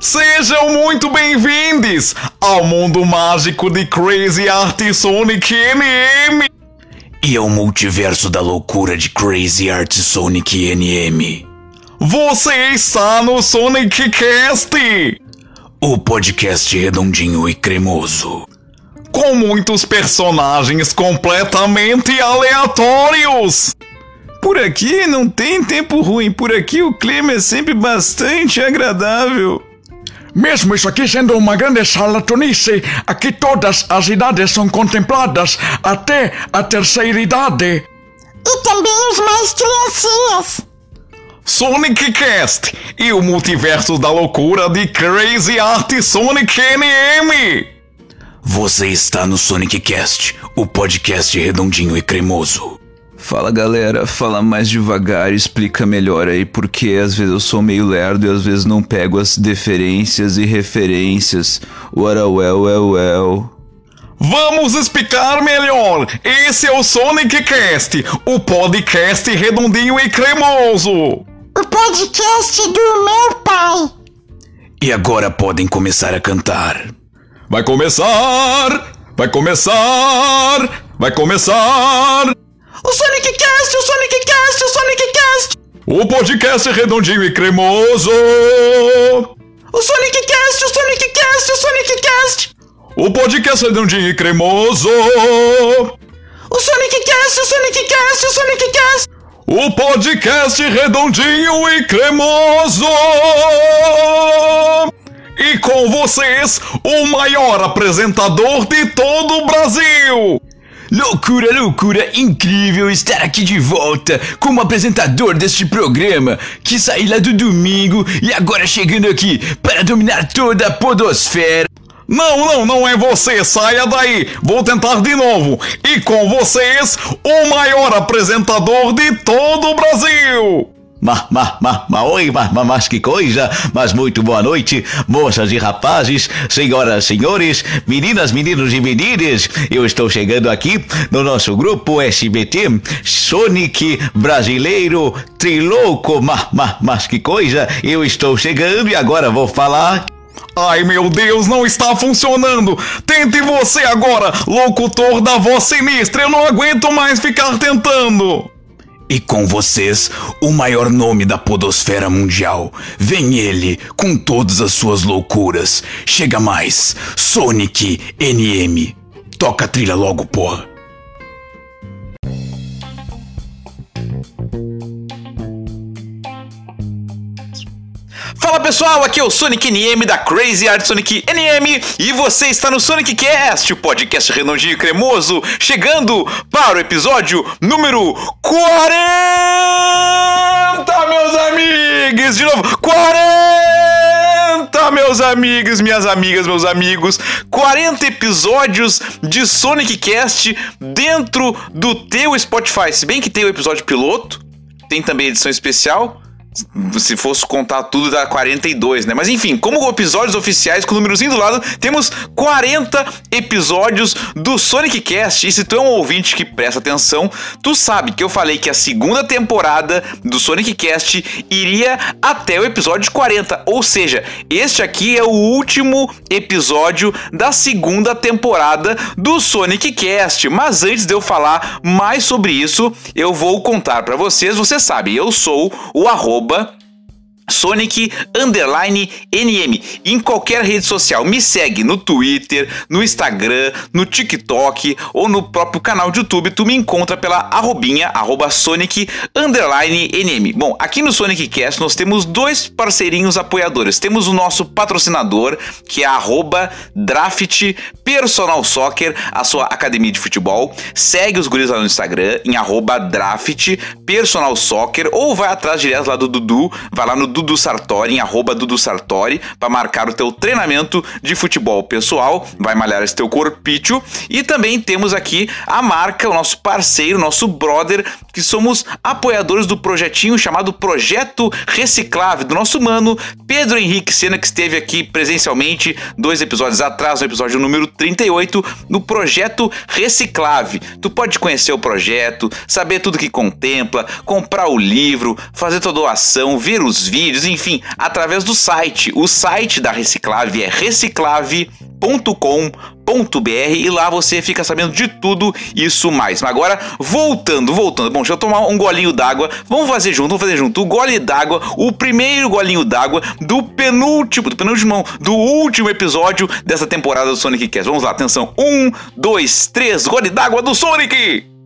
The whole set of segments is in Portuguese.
Sejam muito bem-vindos ao mundo mágico de Crazy Art Sonic NM e ao multiverso da loucura de Crazy Art Sonic NM. Você está no Sonic Cast, o podcast redondinho e cremoso, com muitos personagens completamente aleatórios. Por aqui não tem tempo ruim, por aqui o clima é sempre bastante agradável. Mesmo isso aqui sendo uma grande charlatanice, aqui todas as idades são contempladas, até a terceira idade. E também os mais criancinhas. Sonic Cast e o multiverso da loucura de Crazy Art Sonic NM. Você está no Sonic Cast, o podcast redondinho e cremoso. Fala galera, fala mais devagar, explica melhor aí porque às vezes eu sou meio lerdo e às vezes não pego as deferências e referências. What a well, well, well. Vamos explicar melhor. Esse é o Sonic Cast, o podcast redondinho e cremoso. O podcast do meu pai. E agora podem começar a cantar. Vai começar! Vai começar! Vai começar! O Sonic Cast, o Sonic Cast, o Sonic Cast! O podcast redondinho e cremoso! O Sonic Cast, o Sonic Cast, o Sonic Cast! O podcast redondinho e cremoso! O Sonic Cast, o Sonic Cast, o Sonic Cast! O podcast redondinho e cremoso! E com vocês, o maior apresentador de todo o Brasil! Loucura, loucura, incrível estar aqui de volta como apresentador deste programa que saí lá do domingo e agora chegando aqui para dominar toda a podosfera. Não, não, não é você, saia daí. Vou tentar de novo. E com vocês, o maior apresentador de todo o Brasil. Ma, ma, ma, ma, oi, ma, ma, mas que coisa! Mas muito boa noite, moças e rapazes, senhoras, senhores, meninas, meninos e meninas. Eu estou chegando aqui no nosso grupo SBT Sonic Brasileiro Trilouco. Ma, ma, mas que coisa! Eu estou chegando e agora vou falar Ai meu Deus, não está funcionando! Tente você agora, locutor da voz sinistra! Eu não aguento mais ficar tentando! E com vocês, o maior nome da podosfera mundial. Vem ele, com todas as suas loucuras. Chega mais, Sonic NM. Toca a trilha logo, porra. Fala pessoal, aqui é o Sonic NM da Crazy Art Sonic NM e você está no Sonic Cast, o podcast redondinho e cremoso, chegando para o episódio número 40, meus amigos! De novo, 40, meus amigos, minhas amigas, meus amigos, 40 episódios de Sonic Cast dentro do teu Spotify. Se bem que tem o episódio piloto, tem também edição especial se fosse contar tudo, dá 42, né? Mas enfim, como episódios oficiais com o númerozinho do lado, temos 40 episódios do Sonic Cast. E se tu é um ouvinte que presta atenção, tu sabe que eu falei que a segunda temporada do Sonic Cast iria até o episódio 40. Ou seja, este aqui é o último episódio da segunda temporada do Sonic Cast. Mas antes de eu falar mais sobre isso, eu vou contar para vocês. Você sabe, eu sou o arroba arroba Sonic Underline NM em qualquer rede social. Me segue no Twitter, no Instagram, no TikTok ou no próprio canal de YouTube. Tu me encontra pela arrobinha, arroba Sonic Underline NM. Bom, aqui no Sonic Cast nós temos dois parceirinhos apoiadores. Temos o nosso patrocinador, que é arroba Draft Personal Soccer, a sua academia de futebol. Segue os guris lá no Instagram, em arroba Draft Personal Soccer, ou vai atrás direto lá do Dudu, vai lá no Dudu Sartori, em arroba Dudu Sartori, para marcar o teu treinamento de futebol pessoal, vai malhar esse teu corpício. E também temos aqui a marca, o nosso parceiro, nosso brother, que somos apoiadores do projetinho chamado Projeto Reciclável, do nosso mano Pedro Henrique Sena, que esteve aqui presencialmente dois episódios atrás, no episódio número 38, no Projeto Reciclave. Tu pode conhecer o projeto, saber tudo que contempla, comprar o livro, fazer tua doação, ver os vídeos vídeos, enfim, através do site. O site da Reciclave é reciclave.com.br e lá você fica sabendo de tudo isso mais. Mas agora, voltando, voltando. Bom, deixa eu tomar um golinho d'água. Vamos fazer junto, vamos fazer junto. O gole d'água, o primeiro golinho d'água do penúltimo, do penúltimo, do último episódio dessa temporada do Sonic Cast. Vamos lá, atenção. Um, dois, três, gole d'água do Sonic!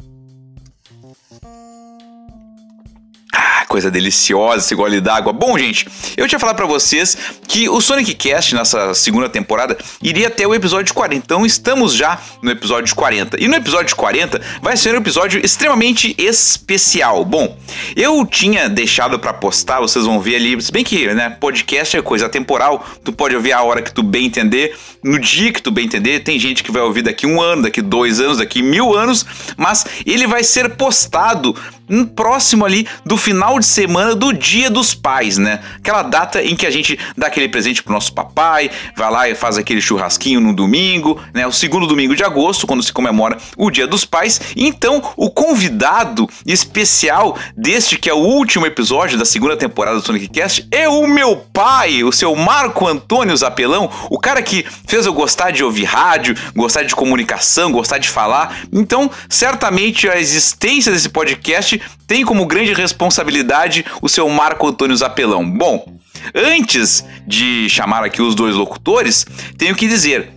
Coisa deliciosa esse gole d'água. Bom, gente, eu tinha falado para vocês que o Sonic Cast nessa segunda temporada iria até o episódio 40. Então estamos já no episódio 40. E no episódio 40 vai ser um episódio extremamente especial. Bom, eu tinha deixado para postar, vocês vão ver ali, se bem que, né, podcast é coisa temporal, tu pode ouvir a hora que tu bem entender, no dia que tu bem entender. Tem gente que vai ouvir daqui um ano, daqui dois anos, daqui mil anos, mas ele vai ser postado próximo ali do final de semana do Dia dos Pais, né? Aquela data em que a gente dá aquele presente pro nosso papai, vai lá e faz aquele churrasquinho no domingo, né? O segundo domingo de agosto, quando se comemora o Dia dos Pais. Então, o convidado especial deste que é o último episódio da segunda temporada do Sonic Cast é o meu pai, o seu Marco Antônio Zapelão, o cara que fez eu gostar de ouvir rádio, gostar de comunicação, gostar de falar. Então, certamente a existência desse podcast tem como grande responsabilidade o seu Marco Antônio Zapelão. Bom, antes de chamar aqui os dois locutores, tenho que dizer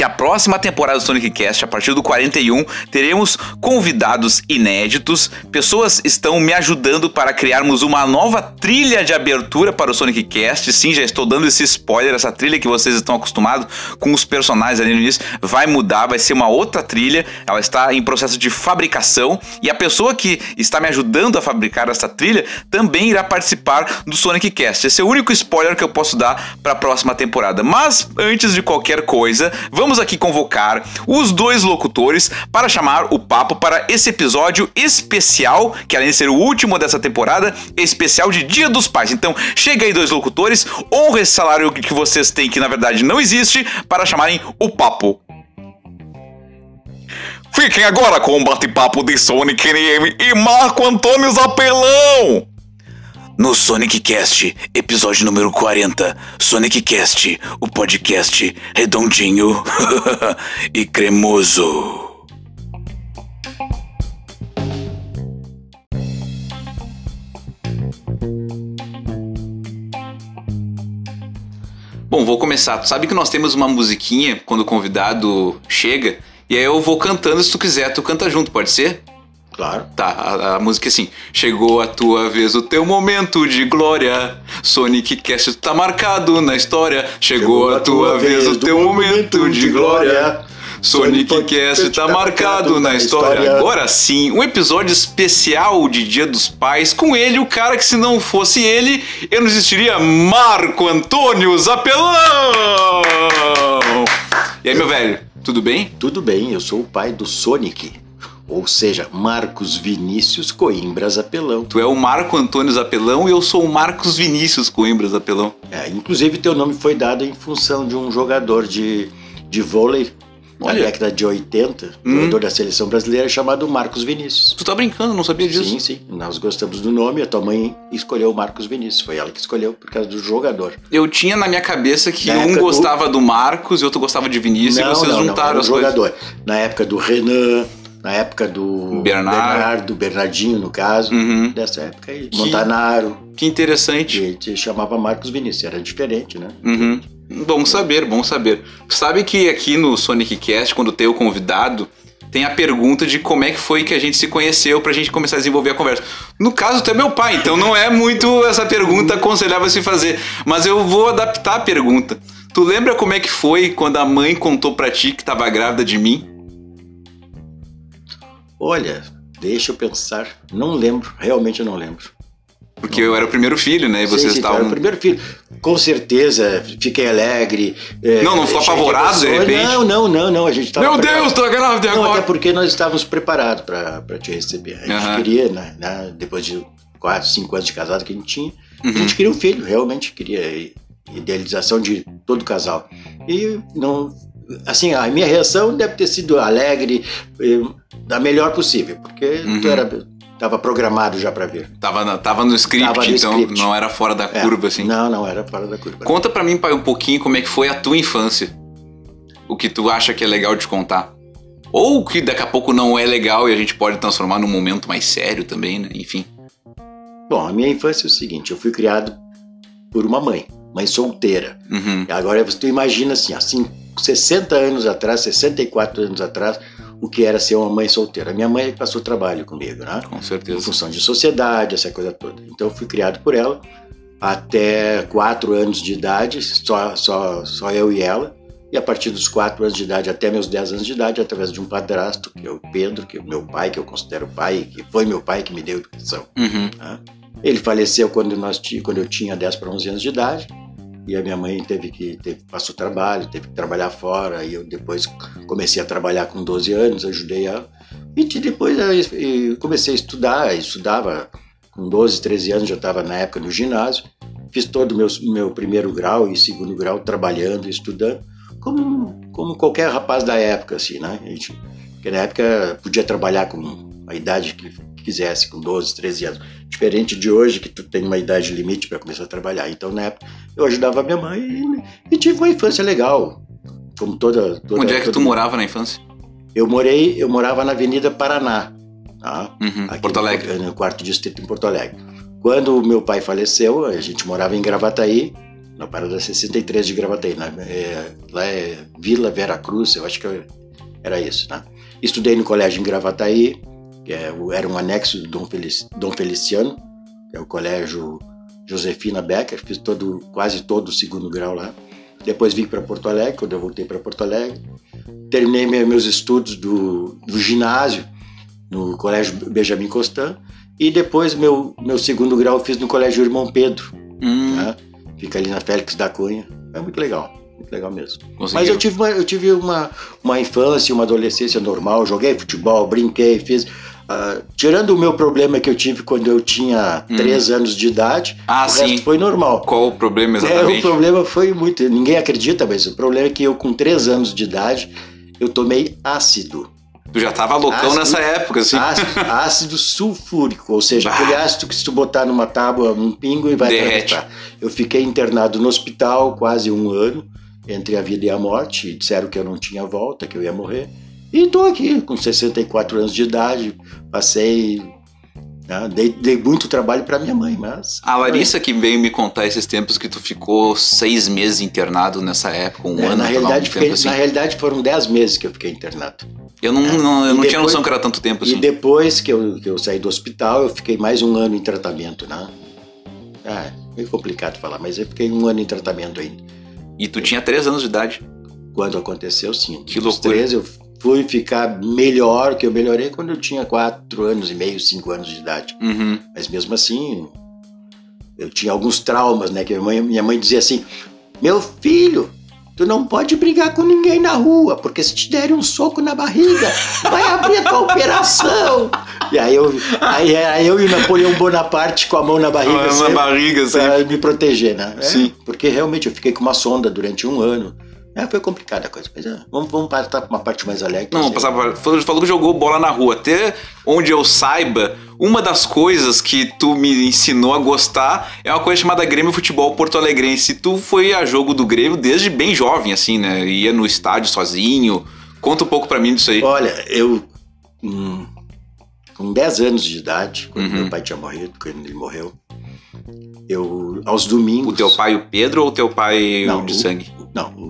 que a próxima temporada do Sonic Cast, a partir do 41, teremos convidados inéditos. Pessoas estão me ajudando para criarmos uma nova trilha de abertura para o Sonic Cast. Sim, já estou dando esse spoiler, essa trilha que vocês estão acostumados com os personagens ali no início vai mudar, vai ser uma outra trilha. Ela está em processo de fabricação e a pessoa que está me ajudando a fabricar essa trilha também irá participar do Sonic Cast. Esse é o único spoiler que eu posso dar para a próxima temporada. Mas antes de qualquer coisa, vamos aqui convocar os dois locutores para chamar o papo para esse episódio especial, que além de ser o último dessa temporada, especial de Dia dos Pais. Então, chega aí dois locutores, honra esse salário que vocês têm, que na verdade não existe, para chamarem o papo. Fiquem agora com o bate-papo de Sonic NM e Marco Antônio Zapelão! No Sonic Cast, episódio número 40. Sonic Cast, o podcast redondinho e cremoso. Bom, vou começar. Tu sabe que nós temos uma musiquinha quando o convidado chega, e aí eu vou cantando, se tu quiser, tu canta junto, pode ser? Claro. Tá, a, a música é assim. Chegou a tua vez, o teu momento de glória. Sonic Cast tá marcado na história. Chegou, a tua vez, o teu momento de glória. Sonic Cast tá marcado na história. Agora sim, um episódio especial de Dia dos Pais. Com ele, o cara que se não fosse ele, eu não existiria Marco Antônio Zapelão! E aí, meu velho, tudo bem? Tudo bem, eu sou o pai do Sonic. Ou seja, Marcos Vinícius Coimbra Zapelão. Tu é o Marco Antônio Zapelão e eu sou o Marcos Vinícius Coimbra Zapelão. É, inclusive, teu nome foi dado em função de um jogador de, de vôlei na Olha. década de 80, Hum. jogador da seleção brasileira chamado Marcos Vinícius. Tu tá brincando, não sabia disso. Sim, sim. Nós gostamos do nome, a tua mãe escolheu o Marcos Vinícius. Foi ela que escolheu por causa do jogador. Eu tinha na minha cabeça que Na um época do- gostava do... Marcos e outro gostava de Vinícius e vocês juntaram era um as coisas. jogador. Na época do Renan, na época do Bernard. Bernardo, Bernardinho, no caso. Uhum. Dessa época aí. Que- Montanaro. Que interessante. E te chamava Marcos Vinícius. Era diferente, né? Uhum. Bom saber, bom saber. Sabe que aqui no Sonic Cast, quando tem o convidado, tem a pergunta de como é que foi que a gente se conheceu pra gente começar a desenvolver a conversa. No caso, tu é meu pai, então não é muito essa pergunta aconselhável a se fazer. Mas eu vou adaptar a pergunta. Tu lembra como é que foi quando a mãe contou pra ti que tava grávida de mim? Olha, deixa eu pensar. Não lembro, realmente eu não lembro. Porque eu era o primeiro filho, né? E Sim, vocês sim, tu era estavam. o primeiro filho. Com certeza, fiquei alegre. é, Não, não ficou apavorado, de repente? Não, não, não, não. A gente tava Meu preparado. Deus, tô grávida Não, agora! até porque nós estávamos preparados para te receber. A gente queria, né, né, depois de quatro, cinco anos de casado que a gente tinha, Uhum. a gente queria um filho, realmente queria idealização de todo casal. E não, assim, a minha reação deve ter sido alegre, eh, da melhor possível, porque Uhum. tu era tava programado já para vir. Tava, tava no script, Tava no então script. não era fora da É, curva, assim. Não, não, era fora da curva. Conta pra mim, pai, um pouquinho como é que foi a tua infância. O que tu acha que é legal de contar. Ou que daqui a pouco não é legal e a gente pode transformar num momento mais sério também, né? Enfim. Bom, a minha infância é o seguinte, eu fui criado por uma mãe, mãe solteira. Uhum. Agora você imagina assim, assim, 60 anos atrás, 64 anos atrás, o que era ser uma mãe solteira. Minha mãe passou trabalho comigo, né? Com Em certeza. função de sociedade, essa coisa toda. Então eu fui criado por ela até 4 anos de idade, só, só, só eu e ela. E a partir dos 4 anos de idade até meus 10 anos de idade, através de um padrasto, que é o Pedro, que é o meu pai, que eu considero pai, que foi meu pai que me deu educação. Uhum. Ele faleceu quando, nós, quando eu tinha 10 para 11 anos de idade. E a minha mãe teve que teve, passou trabalho, teve que trabalhar fora. E eu depois comecei a trabalhar com 12 anos, ajudei ela. E de- depois comecei a estudar, estudava com 12, 13 anos, já estava na época no ginásio. Fiz todo o meu, meu primeiro grau e segundo grau trabalhando estudando, como, como qualquer rapaz da época, assim, né? A gente, porque na época podia trabalhar com a idade que quisesse, com 12, 13 anos. Diferente de hoje, que tu tem uma idade limite para começar a trabalhar. Então, na época, eu ajudava a minha mãe e, e tive uma infância legal. Como toda. toda Onde é que todo tu morava na infância? Eu morei, eu morava na Avenida Paraná, tá? Uhum. Aqui Porto Alegre. No quarto distrito em Porto Alegre. Quando meu pai faleceu, a gente morava em Gravataí, na parada 63 de Gravataí. Na, é, lá é Vila Vera Cruz, eu acho que era isso, né? Estudei no colégio em Gravataí, é, era um anexo do Dom, Felici- Dom Feliciano, que é o colégio Josefina Becker, fiz todo, quase todo o segundo grau lá. Depois vim para Porto Alegre, quando eu voltei para Porto Alegre. Terminei me- meus estudos do, do ginásio no Colégio Benjamin Constant e depois meu, meu segundo grau eu fiz no Colégio Irmão Pedro, Hum, né? Fica ali na Félix da Cunha. É muito legal, muito legal mesmo. conseguiu. Mas eu tive, uma, eu tive uma, uma infância, uma adolescência normal, joguei futebol, brinquei, fiz. Ah, tirando o meu problema que eu tive quando eu tinha Hum. 3 anos de idade, Ah, o sim. resto foi normal. Qual o problema É, o exatamente? problema foi muito. Ninguém acredita, mas o problema é que eu, com 3 anos de idade, eu tomei ácido. Tu já tava loucão Ácido- nessa época, assim. Ácido, ácido sulfúrico, ou seja, Bah. aquele ácido que se tu botar numa tábua, um pingo e vai Derrete. atravessar. Eu fiquei internado no hospital quase um ano, entre a vida e a morte, disseram que eu não tinha volta, que eu ia morrer. E estou aqui, com 64 anos de idade, passei. né, dei, dei muito trabalho para minha mãe, mas. A Larissa que veio me contar esses tempos que tu ficou seis meses internado nessa época, um É, ano, na, um realidade, fiquei- assim. na realidade, foram 10 meses que eu fiquei internado. Eu não, não- eu E não tinha depois- noção que era tanto tempo E assim. depois que eu, que eu saí do hospital, eu fiquei mais um ano em tratamento, né? Ah, é meio complicado falar, mas eu fiquei um ano em tratamento ainda. E tu tinha três anos de idade. Quando aconteceu, sim. Que loucura. 13 eu fui ficar melhor, que eu melhorei quando eu tinha 4 anos e meio, 5 anos de idade. Uhum. Mas mesmo assim, eu tinha alguns traumas, né? Que minha mãe, minha mãe dizia assim: Meu filho, tu não pode brigar com ninguém na rua, porque se te derem um soco na barriga, vai abrir a tua operação. E aí eu, aí, aí eu e o Napoleão Bonaparte com a mão na barriga. na sempre barriga, assim. pra me proteger, né? É, Sim. Porque realmente eu fiquei com uma sonda durante um ano. É, foi complicada a coisa. Mas é, vamos, vamos passar para uma parte mais alegre. Não, Assim, passar pra- falou falou que jogou bola na rua. Até onde eu saiba, uma das coisas que tu me ensinou a gostar é uma coisa chamada Grêmio Futebol Porto Alegrense. Tu foi a jogo do Grêmio desde bem jovem, assim, né? Ia no estádio sozinho. Conta um pouco pra mim disso aí. Olha, eu. hum, com 10 anos de idade, quando Uhum. meu pai tinha morrido, quando ele morreu, eu, aos domingos. O teu pai, o Pedro, ou o teu pai Não, o de o- sangue? Não, o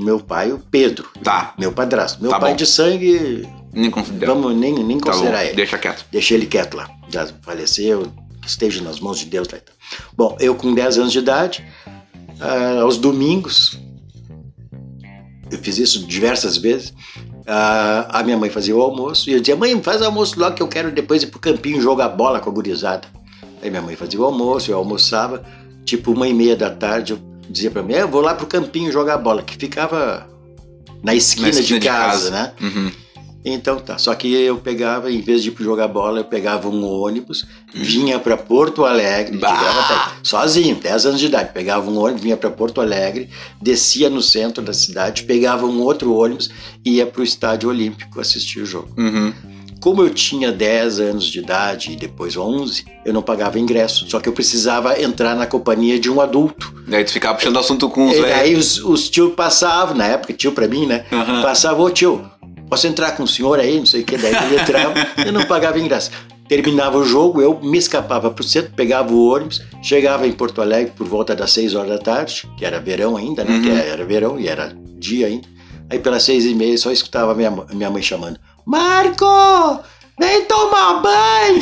meu pai, o Pedro. Tá, Meu padrasto. Meu Tá pai bom. de sangue, nem considero. vamos nem, nem Tá bom, considerar ele. deixa quieto. Deixei ele quieto lá. Já faleceu, que esteja nas mãos de Deus. Lá. e tal. Bom, eu com 10 anos de idade, ah, aos domingos, eu fiz isso diversas vezes. ah, a minha mãe fazia o almoço e eu dizia: Mãe, faz almoço logo que eu quero depois ir pro campinho jogar bola com a gurizada. Aí minha mãe fazia o almoço, eu almoçava, tipo uma e meia da tarde, eu dizia pra mim: "É, Eu vou lá pro campinho jogar bola, que ficava na esquina, Na esquina de, de casa, casa. né? Uhum. Então tá, só que eu pegava, em vez de ir jogar bola, eu pegava um ônibus, vinha para Porto Alegre! Gravataí, sozinho, 10 anos de idade, pegava um ônibus, vinha para Porto Alegre, descia no centro da cidade, pegava um outro ônibus e ia pro Estádio Olímpico assistir o jogo. Uhum. Como eu tinha 10 anos de idade e depois 11, eu não pagava ingresso. Só que eu precisava entrar na companhia de um adulto. Daí tu ficava puxando assunto com os E velhos. aí os, os tios passavam, na época, tio pra mim, né? Aham. Passava, ô tio, posso entrar com o senhor aí? Não sei o que. Daí ele entrava, eu não pagava ingresso. Terminava o jogo, eu me escapava pro centro, pegava o ônibus, chegava em Porto Alegre por volta das 6 horas da tarde, que era verão ainda, né? Uhum. Que era verão e era dia ainda. Aí pelas seis e meia só escutava minha, minha mãe chamando: Marco! Vem tomar banho!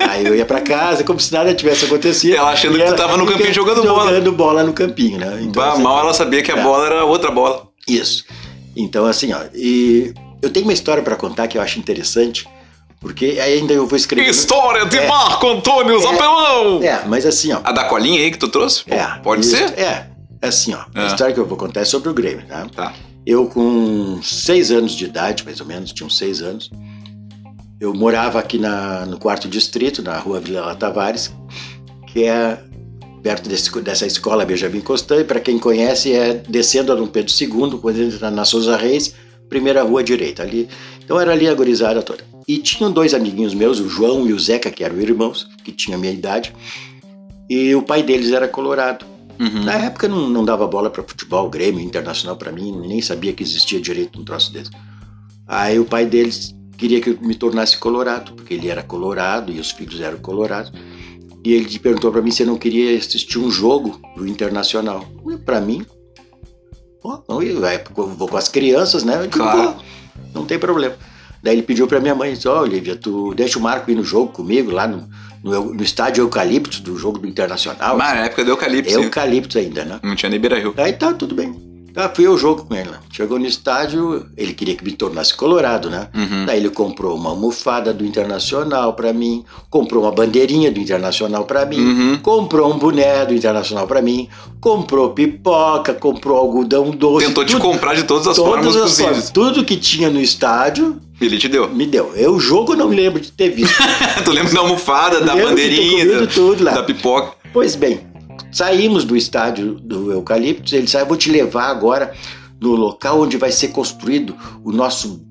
Aí eu ia pra casa como se nada tivesse acontecido. Ela achando que tu tava no campinho jogando bola. Jogando bola no campinho, né? Então, Bah, assim, mal ela sabia que a É. bola era outra bola. isso. Então, assim, ó, e eu tenho uma história pra contar que eu acho interessante, porque ainda eu vou escrever. História de É. Marco Antônio Zapelão! É, mas assim, ó. A da colinha aí que tu trouxe? É, Pode isso- ser? É, assim, ó. É. A história que eu vou contar é sobre o Grêmio, tá? Tá. Eu, com seis anos de idade, mais ou menos, tinha uns seis anos, eu morava aqui na, no quarto distrito, na rua Vila La Tavares, que é perto desse- dessa escola Benjamin Constant, e para quem conhece, é descendo a Dom Pedro II, quando entra na Souza Reis, primeira rua direita ali. Então era ali a gurizada toda. E tinham dois amiguinhos meus, o João e o Zeca, que eram irmãos, que tinham a minha idade, e o pai deles era colorado. Uhum. Na época não, não dava bola para futebol, Grêmio, Internacional para mim, nem sabia que existia direito um troço desse. Aí o pai deles queria que eu me tornasse colorado, porque ele era colorado e os filhos eram colorados. E ele perguntou para mim se eu não queria assistir um jogo do Internacional. Para mim, pô, não, eu é, eu vou com as crianças, né? Eu digo, Claro. pô, não tem problema. Daí ele pediu para minha mãe, disse, ó, Olivia, tu deixa o Marco ir no jogo comigo, lá no, no, no estádio Eucalipto, do jogo do Internacional. Mas na época do eucalipto, sim. Eucalipto ainda, né? Não tinha nem Beira Rio. Aí tá, tudo bem. Tá, fui ao jogo com ele. Chegou no estádio, ele queria que me tornasse colorado, né? Uhum. Daí ele comprou uma almofada do Internacional pra mim, comprou uma bandeirinha do Internacional pra mim, Uhum. comprou um boné do Internacional pra mim, comprou pipoca, comprou algodão doce. Tentou te tudo- comprar de todas as todas formas as possíveis. formas. Tudo que tinha no estádio, Ele te deu. me deu. Eu, o jogo eu não me lembro de ter visto. tu lembra da almofada, da de ter bandeirinha, da, tudo lá. da pipoca. Pois bem, saímos do estádio do Eucalipto, ele disse, eu vou te levar agora no local onde vai ser construído o nosso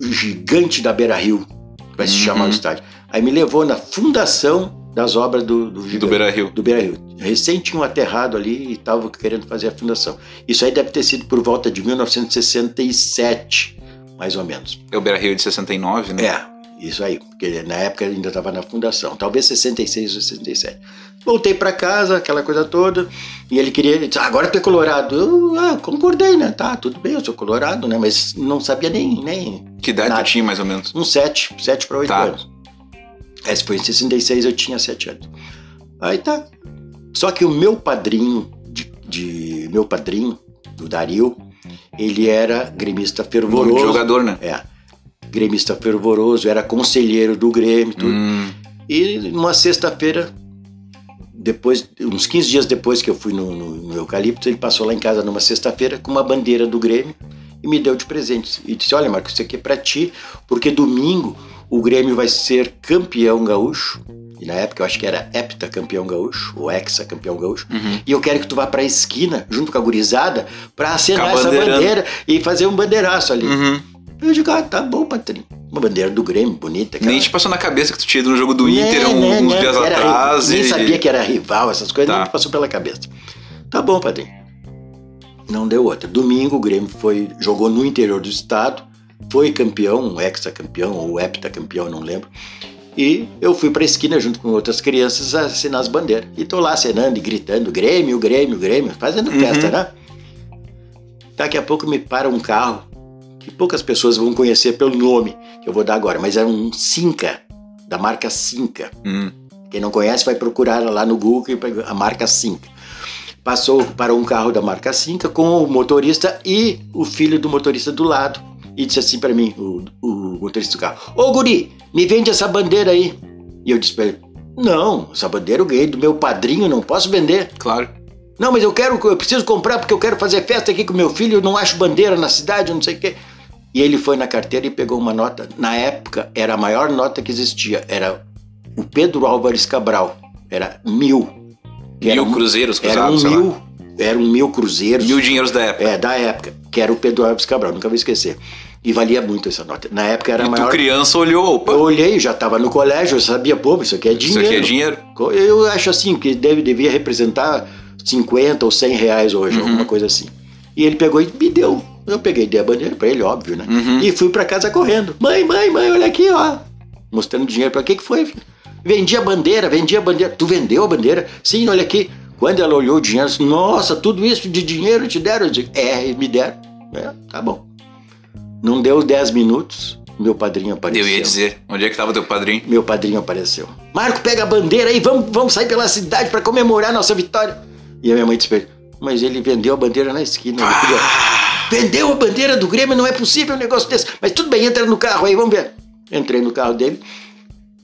gigante da Beira Rio, que vai se Uhum. chamar o estádio. Aí me levou na fundação das obras do, do, Do gigante- Beira Rio. do Beira Rio. Recém tinham aterrado ali e estavam querendo fazer a fundação. Isso aí deve ter sido por volta de 1967, mais ou menos. É o Beira Rio de 69, né? É, isso aí, porque na época ele ainda estava na fundação, talvez 66 ou 67. Voltei para casa, aquela coisa toda, e ele queria, ele disse, "Ah, agora tu é colorado. Eu ah, concordei, né? Tá, tudo bem, eu sou colorado, né? Mas não sabia nem, nem Que idade Nada. tu tinha, mais ou menos? uns 7, 7 para 8 Tá. anos. Esse foi em 66, eu tinha 7 anos. Aí tá. Só que o meu padrinho, de, de- meu padrinho, do Dario, ele era gremista Nome fervoroso. de jogador, né? É. Gremista fervoroso, era conselheiro do Grêmio, tudo. Hum, E numa sexta-feira, depois, uns 15 dias depois que eu fui no, no, no Eucalipto, ele passou lá em casa numa sexta-feira com uma bandeira do Grêmio e me deu de presente. E disse: Olha, Marcos, isso aqui é pra ti, porque domingo o Grêmio vai ser campeão gaúcho. E na época eu acho que era hepta campeão gaúcho, ou hexa campeão gaúcho. uhum. E eu quero que tu vá pra esquina, junto com a gurizada, pra acenar essa bandeira e fazer um bandeiraço ali. Uhum. Eu digo, ah, tá bom, Patrinho. Uma bandeira do Grêmio, bonita. aquela- Nem te passou na cabeça que tu tinha ido no jogo do Né, Inter um- né, uns né, dias era- atrás. Nem e- sabia que era rival, essas coisas, Tá. não passou pela cabeça. Tá bom, Padrinho. Não deu outra. Domingo o Grêmio foi, jogou no interior do estado, foi campeão, um ex-campeão ou heptacampeão, não lembro. E eu fui pra esquina junto com outras crianças a assinar as bandeiras. E tô lá acenando e gritando: Grêmio, Grêmio, Grêmio, fazendo Uhum. festa, né? Daqui a pouco me para um carro que poucas pessoas vão conhecer pelo nome que eu vou dar agora, mas era um Cinca, da marca Cinca. Hum. Quem não conhece vai procurar lá no Google a marca Cinca. Passou para um carro da marca Cinca com o motorista e o filho do motorista do lado. E disse assim para mim, o, o motorista do carro: Ô guri, me vende essa bandeira aí. E eu disse para ele: Não, essa bandeira eu ganhei do meu padrinho, não posso vender. Claro. Não, mas eu quero, eu preciso comprar porque eu quero fazer festa aqui com meu filho, eu não acho bandeira na cidade, eu não sei o quê. E ele foi na carteira e pegou uma nota. Na época, era a maior nota que existia. Era o Pedro Álvares Cabral. Era mil. Mil era um- cruzeiros Era cruzados, um sei lá. mil, era um mil cruzeiros. Mil dinheiros da época. É, da época, que era o Pedro Álvares Cabral, nunca vou esquecer. E valia muito essa nota. Na época era E tu, maior. criança, olhou, opa, Eu olhei, já estava no colégio, eu sabia, pô, isso aqui é isso dinheiro. aqui é dinheiro. Eu acho assim, que deve, devia representar 50 ou 100 reais hoje, Uhum. alguma coisa assim. E ele pegou e me deu. Eu peguei, dei a bandeira pra ele, óbvio, né? Uhum. E fui pra casa correndo. Mãe, mãe, mãe, olha aqui, ó. Mostrando dinheiro pra que que foi? filho? Vendi a bandeira, vendi a bandeira. Tu vendeu a bandeira? Sim, olha aqui. Quando ela olhou o dinheiro, disse, nossa, tudo isso de dinheiro te deram? Eu disse, é, me deram. É, tá bom. Não deu 10 minutos, meu padrinho apareceu. Eu ia dizer, onde é que tava teu padrinho? Meu padrinho apareceu. Marco, pega a bandeira aí, vamos, vamos sair pela cidade para comemorar nossa vitória. E a minha mãe disse, mas ele vendeu a bandeira na esquina. ele queria- Vendeu a bandeira do Grêmio, não é possível um negócio desse. Mas tudo bem, entra no carro aí, vamos ver. Entrei no carro dele.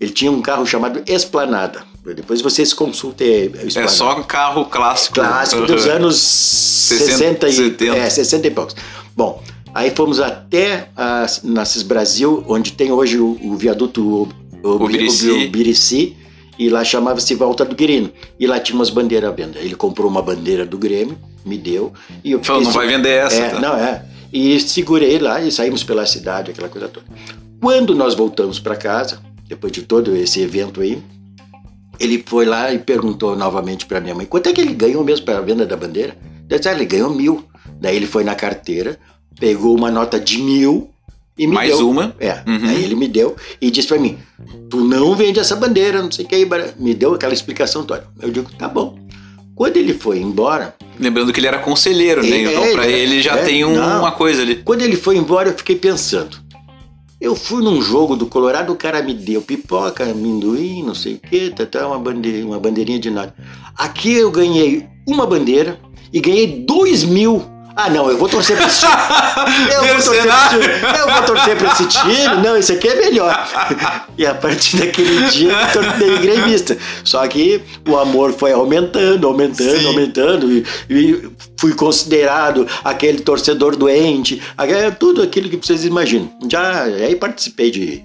Ele tinha um carro chamado Esplanada. Depois vocês consultem É Esplanada. só um carro clássico. Clássico dos anos 60, e, 70. É, 60 e poucos. Bom, aí fomos até a Nassis Brasil, onde tem hoje o, o viaduto o, o, Ubirici. o Ubirici, e lá chamava-se Volta do Quirino. E lá tinha umas bandeiras à venda. Ele comprou uma bandeira do Grêmio, me deu. E eu Falou, não vai vender essa. é, tá? não é. E segurei lá e saímos pela cidade, aquela coisa toda. Quando nós voltamos para casa, depois de todo esse evento aí, ele foi lá e perguntou novamente para minha mãe quanto é que ele ganhou mesmo para a venda da bandeira. Eu disse, ah, ele ganhou mil. Daí ele foi na carteira, pegou uma nota de mil e me Mais deu. uma. É, Uhum. aí ele me deu e disse para mim: Tu não vende essa bandeira, não sei o que. aí, Me deu aquela explicação toda. Eu digo: Tá bom. Quando ele foi embora, Lembrando que ele era conselheiro, né? Ele- Então pra ele- já é, tem um- uma coisa ali. Quando ele foi embora, eu fiquei pensando. Eu fui num jogo do Colorado, o cara me deu pipoca, amendoim, não sei o quê, tá, tá, uma, bandeira, uma bandeirinha de nada. Aqui eu ganhei uma bandeira e ganhei dois mil. Ah, não, eu vou torcer pra esse time. Eu vou, torcer pra esse time. eu vou torcer pra esse time. Não, esse aqui é melhor. E a partir daquele dia eu tornei gremista. Só que o amor foi aumentando, aumentando, Sim. aumentando. E, e fui considerado aquele torcedor doente, aquele- tudo aquilo que vocês imaginam. Já aí participei de.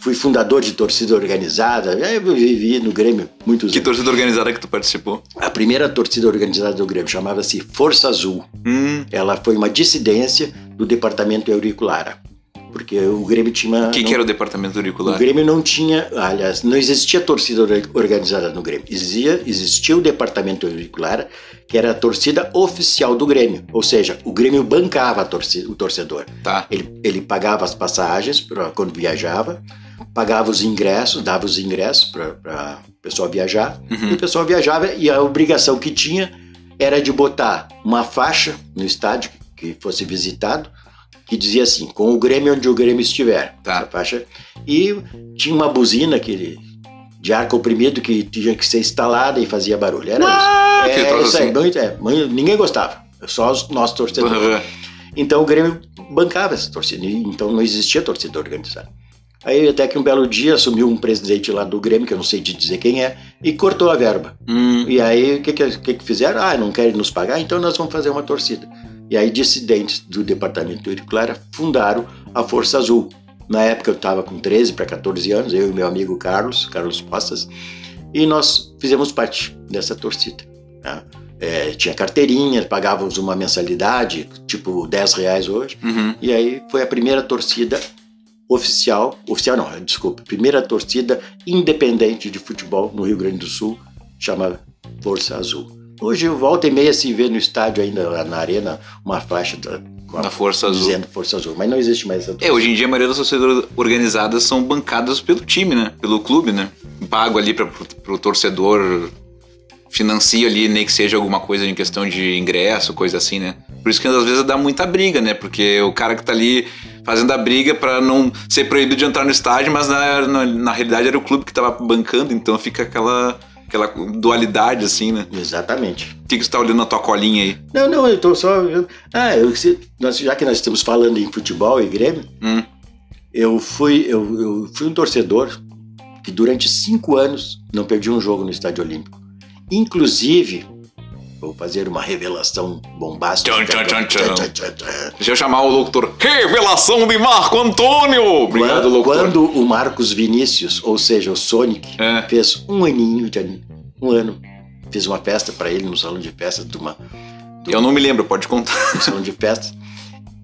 Fui fundador de torcida organizada, aí eu vivi no Grêmio muitos Que anos. torcida organizada que tu participou? A primeira torcida organizada do Grêmio chamava-se Força Azul. Hum, Ela foi uma dissidência do departamento Euriculara. Porque o Grêmio tinha. o que, não- que era o departamento o auricular? Grêmio não tinha, aliás, não existia torcida or- organizada no Grêmio. Existia, existia o departamento auricular, que era a torcida oficial do Grêmio. Ou seja, o Grêmio bancava a torci- o torcedor. Tá. Ele, ele pagava as passagens pra, quando viajava, pagava os ingressos, dava os ingressos para o pessoal viajar. Uhum. E o pessoal viajava e a obrigação que tinha era de botar uma faixa no estádio que fosse visitado, que dizia assim, com o Grêmio onde o Grêmio estiver. Tá. Faixa. E tinha uma buzina que, de ar comprimido que tinha que ser instalada e fazia barulho. Era Ah, isso. É, troço isso aí, assim. muito- é, ninguém gostava. Só os nossos torcedores. Uhum. Então o Grêmio bancava essa torcida, então não existia torcida organizada. Aí até que um belo dia assumiu um presidente lá do Grêmio, que eu não sei te dizer quem é, e cortou a verba. Hum, E aí o que, que, que fizeram? Ah, não querem nos pagar, então nós vamos fazer uma torcida. E aí dissidentes do departamento de Clara fundaram a Força Azul. Na época eu estava com 13 para 14 anos, eu e meu amigo Carlos, Carlos Postas, e nós fizemos parte dessa torcida. tá? É, tinha carteirinha, pagávamos uma mensalidade, tipo 10 reais hoje. uhum. E aí foi a primeira torcida oficial, oficial não, desculpa, primeira torcida independente de futebol no Rio Grande do Sul, chama Força Azul. Hoje volta e meia se vê no estádio ainda na arena uma faixa da, a- Da Força Azul. dizendo Força Azul, mas não existe mais essa É, hoje em dia a maioria das torcidas organizadas são bancadas pelo time, né? Pelo clube, né? Pago ali pro, pro torcedor, financia ali, nem que seja alguma coisa em questão de ingresso, coisa assim, né? Por isso que às vezes dá muita briga, né? Porque o cara que tá ali fazendo a briga pra não ser proibido de entrar no estádio, mas na, na, na realidade era o clube que tava bancando, então fica aquela, aquela dualidade, assim, né? Exatamente. O que, que você tá olhando na tua colinha aí? Não, não, eu tô só. ah, eu, se- nós, já que nós estamos falando em futebol e Grêmio, Hum. eu fui, eu, eu fui um torcedor que durante cinco anos não perdi um jogo no Estádio Olímpico. Inclusive, vou fazer uma revelação bombástica. Tchan, tchan, tchan, tchan. Deixa eu chamar o locutor. Revelação de Marco Antônio! Obrigado, Quando, locutor. quando o Marcos Vinícius, ou seja, o Sonic, É. fez um aninho de um ano, fiz uma festa para ele no salão de festas de uma Eu não me lembro, pode contar. no salão de festas.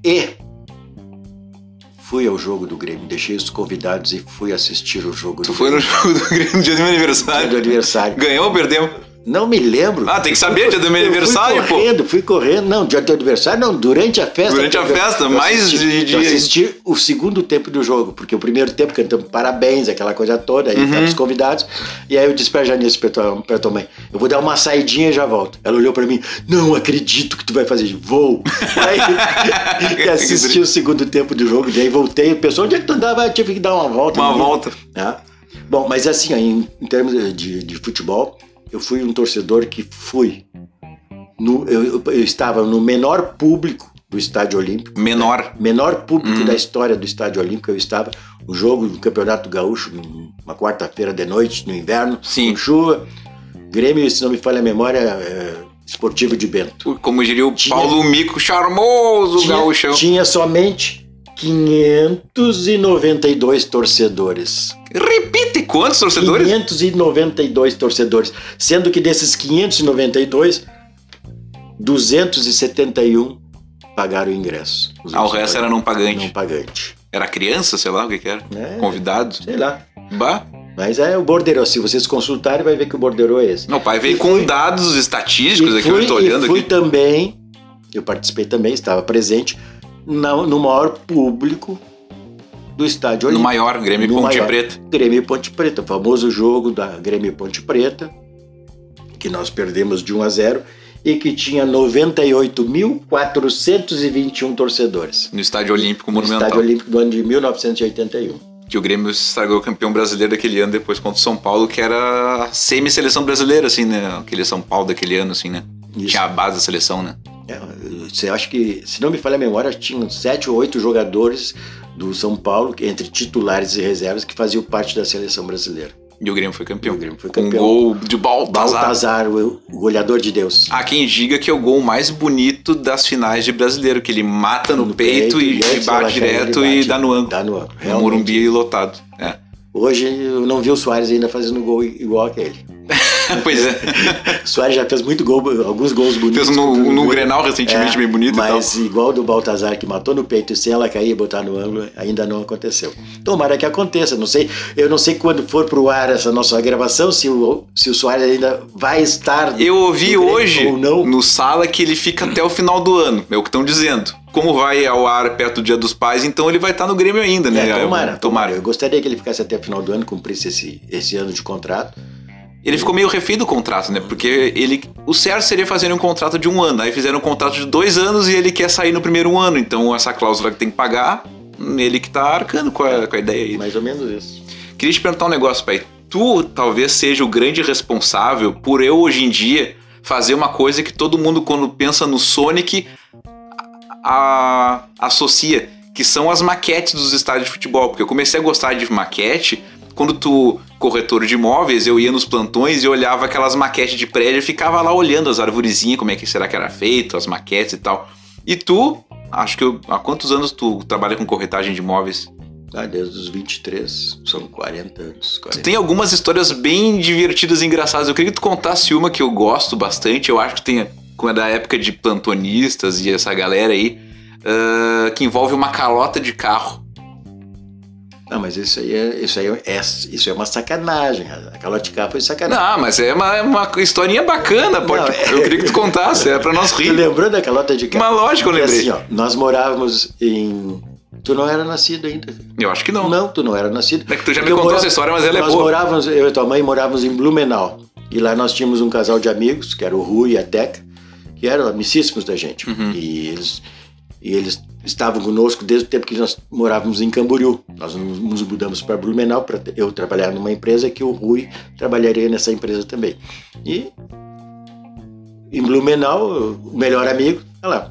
E fui ao jogo do Grêmio, deixei os convidados e fui assistir o jogo Tu do foi no Grêmio. jogo do Grêmio no dia do meu Dia do aniversário. aniversário. Ganhou ou perdeu? Não me lembro. Ah, tem que saber, dia do meu Eu aniversário, fui pô. correndo, fui correndo. Não, dia do aniversário não, durante a festa. Durante a Eu- festa, eu mais assisti, de- Eu assisti o segundo tempo do jogo, porque o primeiro tempo cantamos parabéns, aquela coisa toda, aí Uhum. os convidados. E aí eu disse pra Janice, pra tua, pra tua mãe, eu vou dar uma saidinha e já volto. Ela olhou pra mim, não acredito que tu vai fazer, vou. Aí e assisti o segundo tempo do jogo, daí voltei, o pessoal, onde é que tu andava? Eu tive que dar uma volta. Uma volta. né? Bom, mas assim, ó, em, em termos de, de futebol, eu fui um torcedor que fui. No, eu, eu- estava no menor público do Estádio Olímpico. Menor. Menor público Hum. da história do Estádio Olímpico. Eu estava. O jogo do Campeonato Gaúcho, uma quarta-feira de noite, no inverno, Sim. com chuva. Grêmio, se não me falha a memória, é, esportivo de Bento. Como diria o Paulo Mico, charmoso Tinha, gaúchão. tinha somente 592 torcedores. Repite, quantos torcedores? 592 torcedores. Sendo que desses 592, 271 pagaram o ingresso. Ah, o resto era não pagante. Não pagante. Era criança, sei lá o que que era. É. Convidado. Sei lá. Bah. Mas é o borderô. Se vocês consultarem, vai ver que o borderô é esse. Meu pai veio E com fui- dados estatísticos E aqui, eu fui, tô e olhando fui aqui. também, eu participei também, estava presente na- no maior público do estádio No Olímpico. maior, Grêmio No Ponte maior. Preta. Grêmio Ponte Preta, o famoso jogo da Grêmio Ponte Preta, que nós perdemos de 1 a 0 e que tinha 98.421 torcedores. No Estádio Olímpico No Monumental. Estádio Olímpico do ano de 1981. Que o Grêmio estragou campeão brasileiro daquele ano depois contra o São Paulo, que era a semi-seleção brasileira, assim, né? Aquele São Paulo daquele ano, assim, né? Isso. Tinha a base da seleção, né? É, Você acha que, se não me falha a memória, tinham sete ou oito jogadores do São Paulo, entre titulares e reservas, que faziam parte da seleção brasileira. E o Grêmio foi campeão. E o Grêmio foi campeão. um gol de Baltazar. Baltazar, o, goleador de Deus. Há quem diga que é o gol mais bonito das finais de brasileiro, que ele mata no, No peito, e, antes e ela bate direto ele e bate, dá no ângulo. Dá no ângulo. No realmente. Morumbi lotado. É. Hoje eu não vi o Soares ainda fazendo gol igual aquele. pois é. O Soares já fez muito gol, alguns gols bonitos. Fez no, no. Grenal recentemente, É, bem bonito. Mas igual do Baltazar que matou no peito e sem ela cair e botar no ângulo, ainda não aconteceu. Tomara que aconteça. Não sei, eu não sei quando for pro ar essa nossa gravação, se o, se o Soares ainda vai estar. Eu ouvi hoje ou não. no Sala que ele fica até o final do ano, é o que estão dizendo. Como vai ao ar perto do Dia dos Pais, então ele vai estar no Grêmio ainda, né? É, tomara, tomara. tomara. Eu gostaria que ele ficasse até o final do ano, cumprisse esse, esse ano de contrato. Ele ficou meio refém do contrato, né? Porque ele. O certo seria fazer um contrato de um ano. Aí fizeram um contrato de dois anos e ele quer sair no primeiro ano. Então essa cláusula que tem que pagar, ele que tá arcando com a, com a ideia aí. Mais ou menos isso. Queria te perguntar um negócio, pai. Tu talvez seja o grande responsável por eu hoje em dia fazer uma coisa que todo mundo, quando pensa no Sonic, a- associa, que são as maquetes dos estádios de futebol. Porque eu comecei a gostar de maquete quando tu, corretor de imóveis, eu ia nos plantões e olhava aquelas maquetes de prédio e ficava lá olhando as arvorezinhas, como é que será que era feito, as maquetes e tal. E tu, acho que eu, há quantos anos tu trabalha com corretagem de imóveis? Ah, desde os 23, são 40 anos. 40. Tem algumas histórias bem divertidas e engraçadas. Eu queria que tu contasse uma que eu gosto bastante. Eu acho que tem, como é da época de plantonistas e essa galera aí, ah, que envolve uma calota de carro. Não, mas isso aí é, isso aí é, isso é uma sacanagem. A calote cá foi sacanagem. Não, mas é uma, uma historinha bacana. Pode, Não, é- Eu queria que tu contasse, é pra nós Tu rir. lembrou da calota de cá? Mas lógico, eu lembrei. assim, ó, nós morávamos em. Tu não era nascido ainda. Eu acho que não. Não, tu não era nascido. É que tu já me eu contou morava- essa história, mas ela é nós boa. morávamos, eu e tua mãe morávamos em Blumenau. E lá nós tínhamos um casal de amigos, que era o Rui e a Teca, que eram amicíssimos da gente. Uhum. E eles, e eles estavam conosco desde o tempo que nós morávamos em Camboriú. Nós nos mudamos para Blumenau para eu trabalhar numa empresa que o Rui trabalharia nessa empresa também. E em Blumenau, o melhor amigo, tá lá.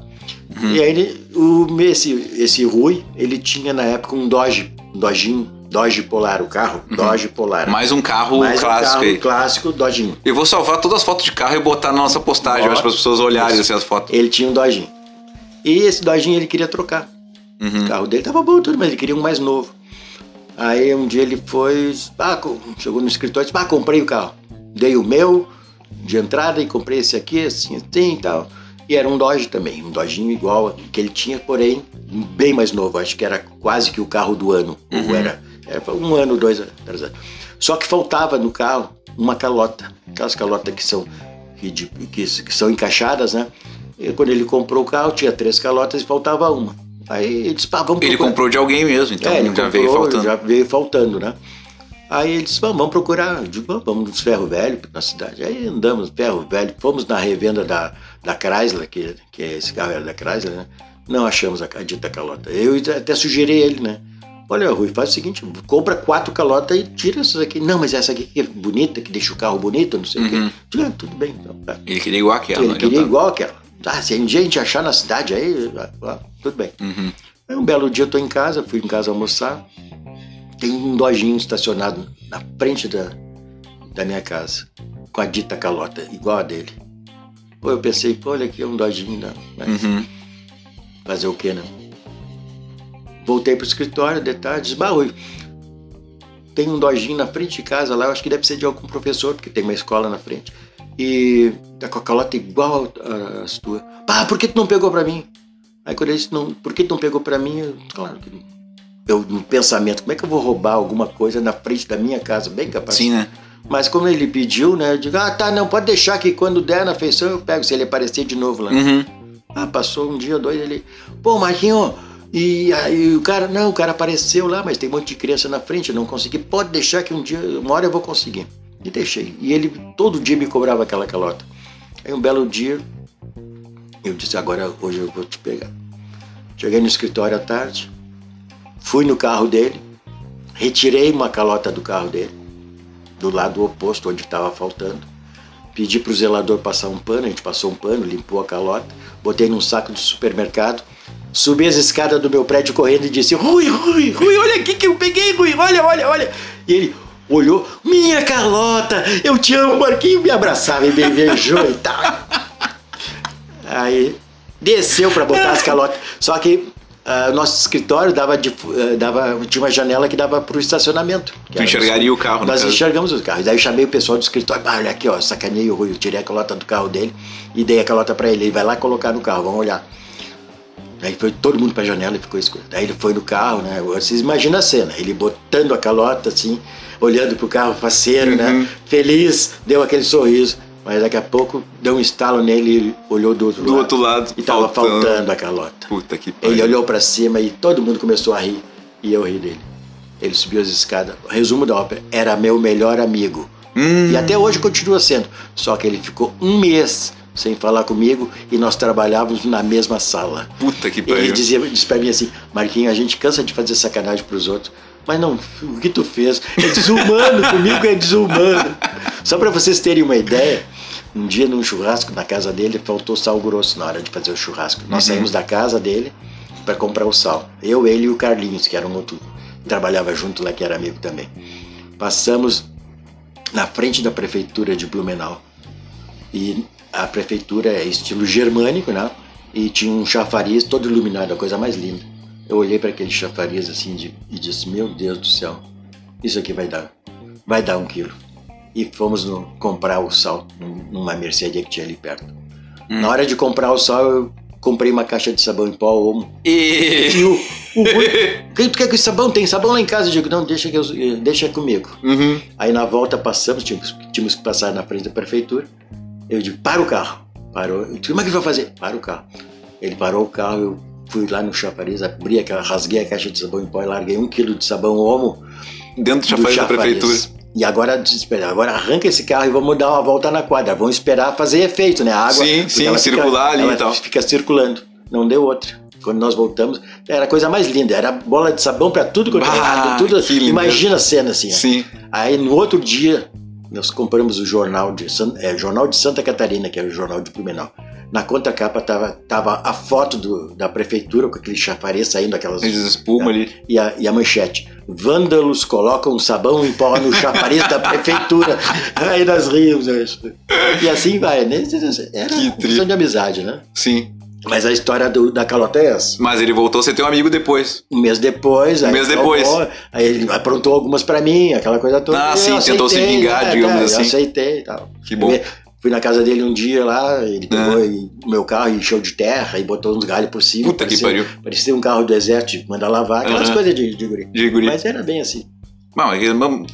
Uhum. E aí ele, o, esse, esse Rui, ele tinha na época um Dodge, um Dodginho, Dodge Polar, o carro, Dodge Polar. Mais um carro Mais um clássico carro aí. clássico, Dodginho. Eu vou salvar todas as fotos de carro e botar na nossa postagem, para as pessoas olharem assim, as fotos. Ele tinha um Dodginho. E esse Dodginho ele queria trocar. Uhum. O carro dele tava bom tudo, mas ele queria um mais novo. Aí um dia ele foi, ah, chegou no escritório e disse, ah, comprei o carro. Dei o meu de entrada e comprei esse aqui, assim, assim e tal. E era um Dodge também, um Dodginho igual que ele tinha, porém bem mais novo. Acho que era quase que o carro do ano. Ou era, era um ano, dois anos. Só que faltava no carro uma calota. Aquelas calotas que são, que, que- que são encaixadas, né? E quando ele comprou o carro, tinha três calotas e faltava uma. Aí ele disse, pá, vamos Ele procurar. comprou de alguém mesmo, então É, ele já comprou, veio faltando. Já veio faltando, né? Aí ele disse, vamos, vamos procurar. Eu digo, "Vamos, nos ferro velho na cidade. Aí andamos ferro velho, fomos na revenda da, da Chrysler, que, que esse carro era da Chrysler, né? Não achamos a, a dita calota. Eu até sugeri ele, né? Olha, Rui, faz o seguinte, compra quatro calotas e tira essas aqui. Não, mas essa aqui que é bonita, que deixa o carro bonito, não sei o Uhum. quê. Digo, ah, tudo bem, então. tá. Ele queria igual aquela. Ele não queria adiantava. igual aquela. Ah, se um dia a gente achar na cidade aí, ah, ah, tudo bem. Uhum. Aí um belo dia eu tô em casa, fui em casa almoçar, tem um dojinho estacionado na frente da, da minha casa, com a dita calota, igual a dele. Pô, eu pensei, pô, olha aqui, é um dojinho, né? Mas Uhum. fazer o quê, né? Voltei pro escritório, de tarde, disse, bah, Rui, tem um dojinho na frente de casa lá, eu acho que deve ser de algum professor, porque tem uma escola na frente. E tá com a calota igual às tuas. Pá, por que tu não pegou pra mim? Aí quando ele disse, não, por que tu não pegou pra mim? Eu, claro que não. Eu, no pensamento, como é que eu vou roubar alguma coisa na frente da minha casa? Bem capaz. Sim, né? Mas como ele pediu, né? Eu digo, ah, tá, não, pode deixar que quando der na feição eu pego, se ele aparecer de novo lá. Uhum. Ah, passou um dia, dois, ele. Pô, Marquinho, e aí o cara, não, o cara apareceu lá, mas tem um monte de criança na frente, eu não consegui. Pode deixar que um dia, uma hora eu vou conseguir. E deixei. E ele todo dia me cobrava aquela calota. Aí um belo dia, eu disse, agora hoje eu vou te pegar. Cheguei no escritório à tarde, fui no carro dele, retirei uma calota do carro dele, do lado oposto, onde estava faltando. Pedi para o zelador passar um pano, a gente passou um pano, limpou a calota, botei num saco de supermercado, subi as escadas do meu prédio correndo e disse: Rui, Rui, Rui, olha aqui que eu peguei, Rui, olha, olha, olha. E ele olhou: Minha calota, eu te amo, Marquinho, me abraçava e me beijou e tal. Aí desceu para botar as calotas. Só que o nosso escritório dava de, eh, dava, tinha uma janela que dava para o estacionamento. Tu enxergaria o carro, Nós enxergamos os carros. Daí eu chamei o pessoal do escritório. Ah, olha aqui, ó, sacaneei o Rui. Eu tirei a calota do carro dele e dei a calota para ele. Ele vai lá colocar no carro, vamos olhar. Aí foi todo mundo pra janela e ficou escuro. Daí ele foi no carro, né? Vocês imaginam a cena. Ele botando a calota assim, olhando pro carro faceiro, Uhum. né? Feliz, deu aquele sorriso. Mas daqui a pouco deu um estalo nele e ele olhou do outro Do lado. outro lado, E tava faltando. faltando a calota. Puta que Ele pariu. olhou pra cima e todo mundo começou a rir. E eu ri dele. Ele subiu as escadas. Resumo da ópera: era meu melhor amigo. Hum. E até hoje continua sendo. Só que ele ficou um mês sem falar comigo e nós trabalhávamos na mesma sala. Puta que Ele pariu. dizia, disse pra mim assim: Marquinhos, a gente cansa de fazer sacanagem pros outros. Mas não, o que tu fez? É desumano, comigo é desumano. Só pra vocês terem uma ideia, um dia num churrasco na casa dele, faltou sal grosso na hora de fazer o churrasco. Nós saímos da casa dele para comprar o sal. Eu, ele e o Carlinhos, que era um outro, trabalhava junto lá, que era amigo também. Passamos na frente da prefeitura de Blumenau. E a prefeitura é estilo germânico, né? E tinha um chafariz todo iluminado, a coisa mais linda. Eu olhei para aquele chafariz assim de- e disse: Meu Deus do céu, isso aqui vai dar, vai dar um quilo. E fomos no- comprar o sal num- numa mercearia que tinha ali perto. Na hora de comprar o sal, eu comprei uma caixa de sabão em pó. E... E o, o Rui, tu quer com esse sabão? Tem sabão lá em casa? Eu digo: Não, deixa, que eu, deixa comigo. Uhum. Aí na volta passamos, tínhamos, tínhamos que passar na frente da prefeitura. Eu digo, para o carro. Parou. Eu disse, como é que ele vai fazer? Para o carro. Ele parou o carro, eu fui lá no chafariz, abri aquela, rasguei a caixa de sabão em pó e larguei um quilo de sabão Omo Dentro do do chafariz da chafariz. prefeitura. E agora, espera, agora arranca esse carro e vamos dar uma volta na quadra. Vamos esperar fazer efeito, né? A água. Sim, sim, circular ali ela e tal. Fica circulando. Não deu outra. Quando nós voltamos, era a coisa mais linda. Era bola de sabão para tudo quanto é Bah, lado, tudo. Imagina a cena assim. ó. Sim. Aí no outro dia, nós compramos o jornal de, San- é, jornal de Santa Catarina, que é o jornal de Blumenau. Na contracapa tava, tava a foto do- da prefeitura com aquele chafariz saindo aquelas espuma ali. e a, e a manchete. Vândalos colocam sabão em pó no chafariz da prefeitura. Aí nós rimos. E assim vai, né? Era Que questão de amizade, né? Sim. Mas a história do- da calota é essa. Mas ele voltou a ser teu amigo depois. Um mês depois, aí, mês depois. tomou, aí ele aprontou algumas pra mim, aquela coisa toda. Ah, sim, tentou se aceitei, vingar, né, digamos tá, assim. Eu aceitei e tal. Que bom. Fui- na casa dele um dia lá, ele pegou Ah. e- o meu carro e encheu de terra e botou uns galhos por cima. Puta que pariu. Parecia um carro do exército, manda lavar, aquelas coisas de, de guri. De guri. Mas era bem assim. Não, é que-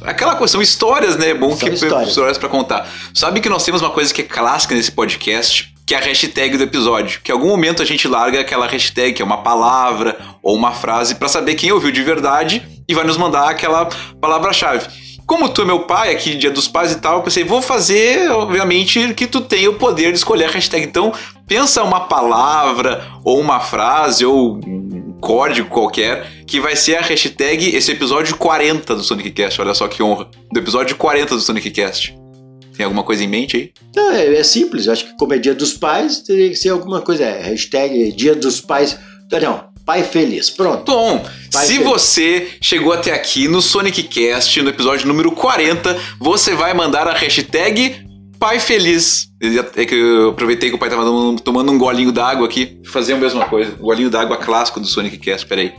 aquela coisa, são histórias, né? É bom São que histórias. histórias pra contar. Sabe que nós temos uma coisa que é clássica nesse podcast, que é a hashtag do episódio. Que em algum momento a gente larga aquela hashtag, que é uma palavra ou uma frase, pra saber quem ouviu de verdade e vai nos mandar aquela palavra-chave. Como tu é meu pai, aqui, dia dos pais e tal, eu pensei, vou fazer, obviamente, que tu tenha o poder de escolher a hashtag. Então, pensa uma palavra, ou uma frase, ou um código qualquer, que vai ser a hashtag esse episódio 40 do Sonic Cast. Olha só que honra. Do episódio 40 do Sonic Cast. Tem alguma coisa em mente aí? Não, é, é simples, acho que como é dia dos pais, teria que ser alguma coisa. É, hashtag dia dos pais. Não, pai feliz. Pronto. Tom, Vai se ter. você chegou até aqui no Sonic Cast, no episódio número 40, você vai mandar a hashtag Pai Feliz. É que eu aproveitei que o pai tava tomando, tomando um golinho d'água aqui. Fazer a mesma coisa. O golinho d'água clássico do Sonic Cast, peraí.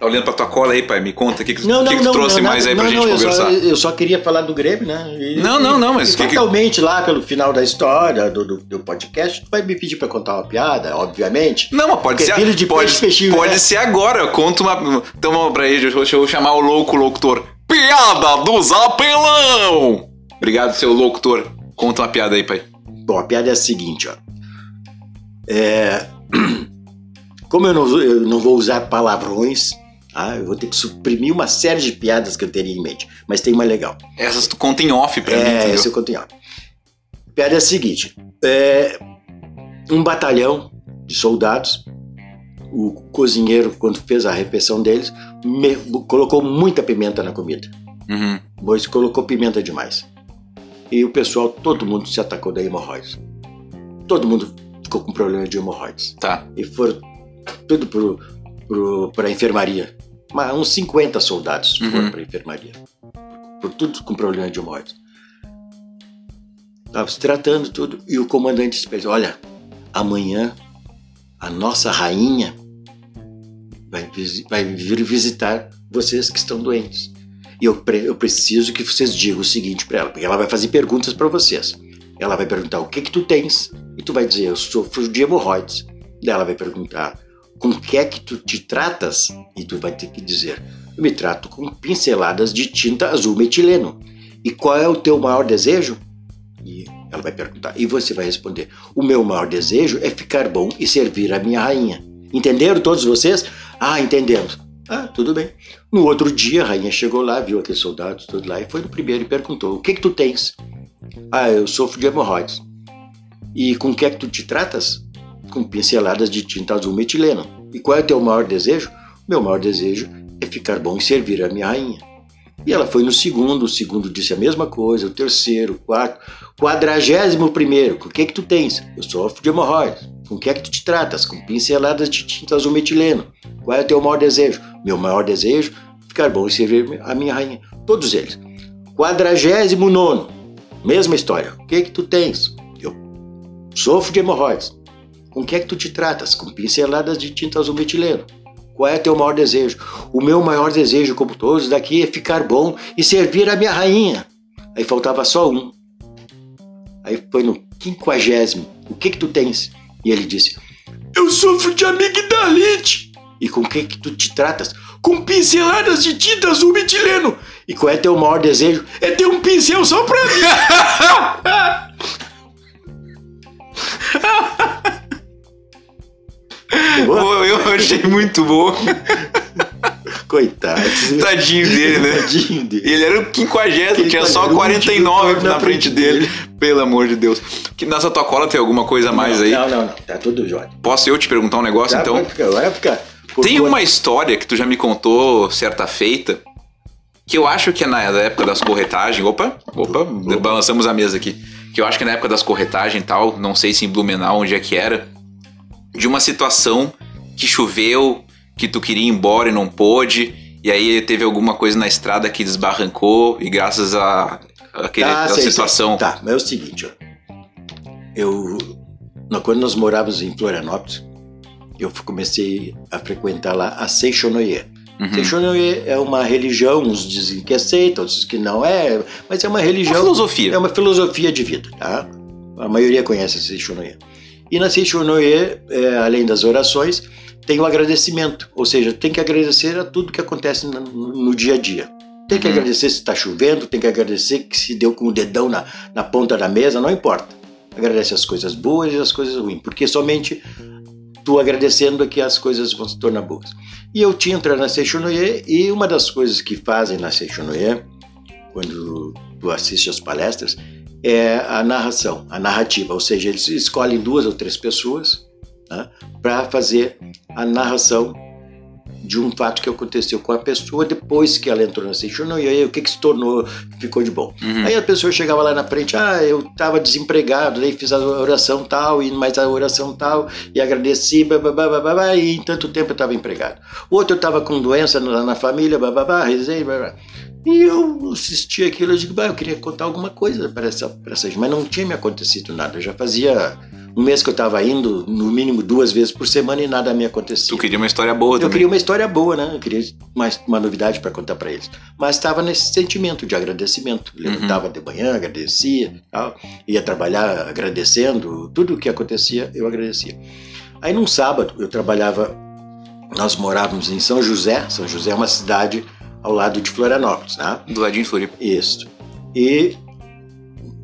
Tá olhando pra tua cola aí, pai? Me conta o que, que, Não, que não, que tu não. trouxe mais aí pra gente eu conversar. Só, eu só queria falar do Grêmio, né? E- Não, não, não, mas e que Totalmente lá pelo final da história do, do, do podcast, tu vai me pedir pra contar uma piada, obviamente. Não, mas pode Porque ser. filho de pode, peixe, peixinho, pode né? ser agora. Eu conto uma. Então pra aí, deixa eu chamar o louco locutor. Piada do Zapelão! Obrigado, seu locutor. Conta uma piada aí, pai. Bom, a piada é a seguinte, ó. É, Como eu não, eu não vou usar palavrões, ah, eu vou ter que suprimir uma série de piadas que eu teria em mente. Mas tem uma legal. Essas tu conta em off pra mim, É, esse eu conto em off. A piada é a seguinte: é, um batalhão de soldados, o cozinheiro, quando fez a refeição deles, me- colocou muita pimenta na comida. Uhum. Pois colocou pimenta demais. E o pessoal, todo mundo se atacou da hemorroides. Todo mundo ficou com problema de hemorroides. Tá. E foram tudo pro, pro, pra enfermaria. Mas uns 50 soldados foram Uhum. pra enfermaria. Por tudo com problema de hemorroides. Tava se tratando tudo. E o comandante disse, olha, amanhã a nossa rainha vai, vai vir visitar vocês que estão doentes. E eu, eu preciso que vocês digam o seguinte para ela, porque ela vai fazer perguntas para vocês. Ela vai perguntar o que que tu tens e tu vai dizer eu sofro de hemorroides. Daí ela vai perguntar com que é que tu te tratas e tu vai ter que dizer eu me trato com pinceladas de tinta azul metileno. E qual é o teu maior desejo? E ela vai perguntar e você vai responder o meu maior desejo é ficar bom e servir a minha rainha. Entenderam todos vocês? Ah, entendemos. Ah, tudo bem. No outro dia, a rainha chegou lá, viu aqueles soldados todos lá e foi no primeiro e perguntou: O que que tu tens? Ah, eu sofro de hemorroides. E com que é que tu te tratas? Com pinceladas de tinta azul metileno. E qual é o teu maior desejo? Meu maior desejo é ficar bom e servir a minha rainha. E ela foi no segundo, o segundo disse a mesma coisa, o terceiro, o quarto, quadragésimo primeiro, com o que que tu tens? Eu sofro de hemorroides. Com o que é que tu te tratas? Com pinceladas de tinta azul metileno. Qual é o teu maior desejo? Meu maior desejo? Ficar bom e servir a minha rainha. Todos eles. Quadragésimo nono. Mesma história. O que é que tu tens? Eu sofro de hemorroides. Com o que é que tu te tratas? Com pinceladas de tinta azul metileno. Qual é teu maior desejo? O meu maior desejo, como todos daqui, é ficar bom e servir a minha rainha. Aí faltava só um. Aí foi no quinquagésimo. O que que tu tens? E ele disse, eu sofro de amigdalite. E com o que que tu te tratas? Com pinceladas de tinta azul metileno. E qual é teu maior desejo? É ter um pincel só pra mim. Pô, eu achei muito bom. Coitado. Tadinho dele, né? Tadinho dele. Ele era o quinquagésimo, tinha só Ele 49 era o na último frente na dele. Pelo amor de Deus. Que nessa tua cola tem alguma coisa a mais aí? Não, não, não. Tá tudo jóia. Posso eu te perguntar um negócio, Tá, então? vai ficar- vai ficar. Por Tem uma história que tu já me contou certa feita, que eu acho que é na época das corretagens. Opa, opa, balançamos a mesa aqui. Que eu acho que é na época das corretagens e tal, não sei se em Blumenau, onde é que era, de uma situação que choveu, que tu queria ir embora e não pôde, e aí teve alguma coisa na estrada que desbarrancou, e graças a, a aquele, Ah, aquela sei, sei. situação. Tá, mas é o seguinte, ó. Eu. Quando nós morávamos em Florianópolis, eu comecei a frequentar lá a Seixonoye. Uhum. Seishonoye é uma religião, uns dizem que é seita, outros que não é, mas é uma religião. Uma filosofia. É uma filosofia de vida, tá? A maioria conhece a Seishonoye. E na Seishonoye, é, além das orações, tem o agradecimento, ou seja, tem que agradecer a tudo que acontece no, no dia a dia. Tem que uhum. agradecer se está chovendo, tem que agradecer que se deu com o dedão na, na ponta da mesa, não importa. Agradece as coisas boas e as coisas ruins, porque somente tu agradecendo é que as coisas vão se tornar boas. E eu tinha entrado na Seishonoye e uma das coisas que fazem na Seishonoye, quando tu assiste as palestras, é a narração, a narrativa, ou seja, eles escolhem duas ou três pessoas né, para fazer a narração de um fato que aconteceu com a pessoa depois que ela entrou na sessão e aí o que, que se tornou, ficou de bom. Uhum. Aí a pessoa chegava lá na frente, ah, eu estava desempregado, daí fiz a oração tal, e mais a oração tal, e agradeci, e em tanto tempo eu estava empregado. O outro eu estava com doença na, na família, rezei. E eu assisti aquilo, eu digo, bah, eu queria contar alguma coisa para essa, essa gente, mas não tinha me acontecido nada, eu já fazia um mês que eu estava indo, no mínimo duas vezes por semana e nada me acontecia. Tu queria uma história boa também? Eu queria uma história boa, né? Eu queria mais uma novidade para contar para eles. Mas estava nesse sentimento de agradecimento. Uhum. Levantava uhum. de manhã, agradecia, tal, ia trabalhar agradecendo, tudo o que acontecia eu agradecia. Aí num sábado eu trabalhava, nós morávamos em São José. São José é uma cidade ao lado de Florianópolis, né? Do ladinho de Floripa. Isso. E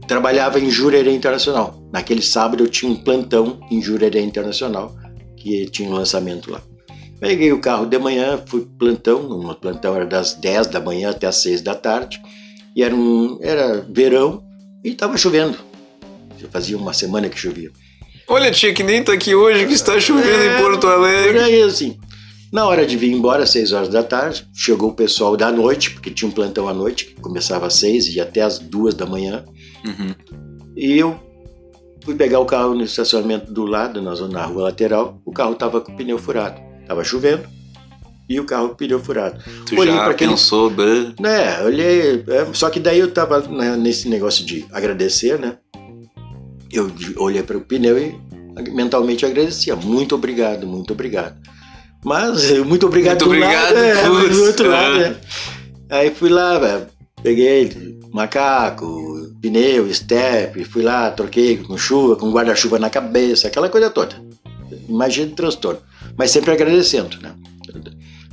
trabalhava em Jurerê Internacional. Naquele sábado eu tinha um plantão em Jurerê Internacional, que tinha um lançamento lá. Peguei o carro de manhã, fui plantão, o plantão era das 10 da manhã até as 6 da tarde, e era, um, era verão e estava chovendo. Já fazia uma semana que chovia. Olha, tia, que nem tá aqui hoje que está chovendo é, em Porto Alegre. Aí, assim. Na hora de vir embora, às 6 horas da tarde, chegou o pessoal da noite, porque tinha um plantão à noite, que começava às 6 e ia até às 2 da manhã. Uhum. E eu fui pegar o carro no estacionamento do lado, na, zona, na rua lateral. O carro estava com o pneu furado. Tava chovendo e o carro com o pneu furado. Tu olhei já aquele... pensou? Né, olhei. É, só que daí eu tava né, nesse negócio de agradecer, né? Eu olhei para o pneu e mentalmente agradecia. Muito obrigado, muito obrigado. Mas muito obrigado muito obrigado, lado, é, do outro lado, né? Aí fui lá, velho, peguei macaco, pneu, step, fui lá, troquei com chuva, com guarda-chuva na cabeça, aquela coisa toda. Imagina o transtorno. Mas sempre agradecendo, né?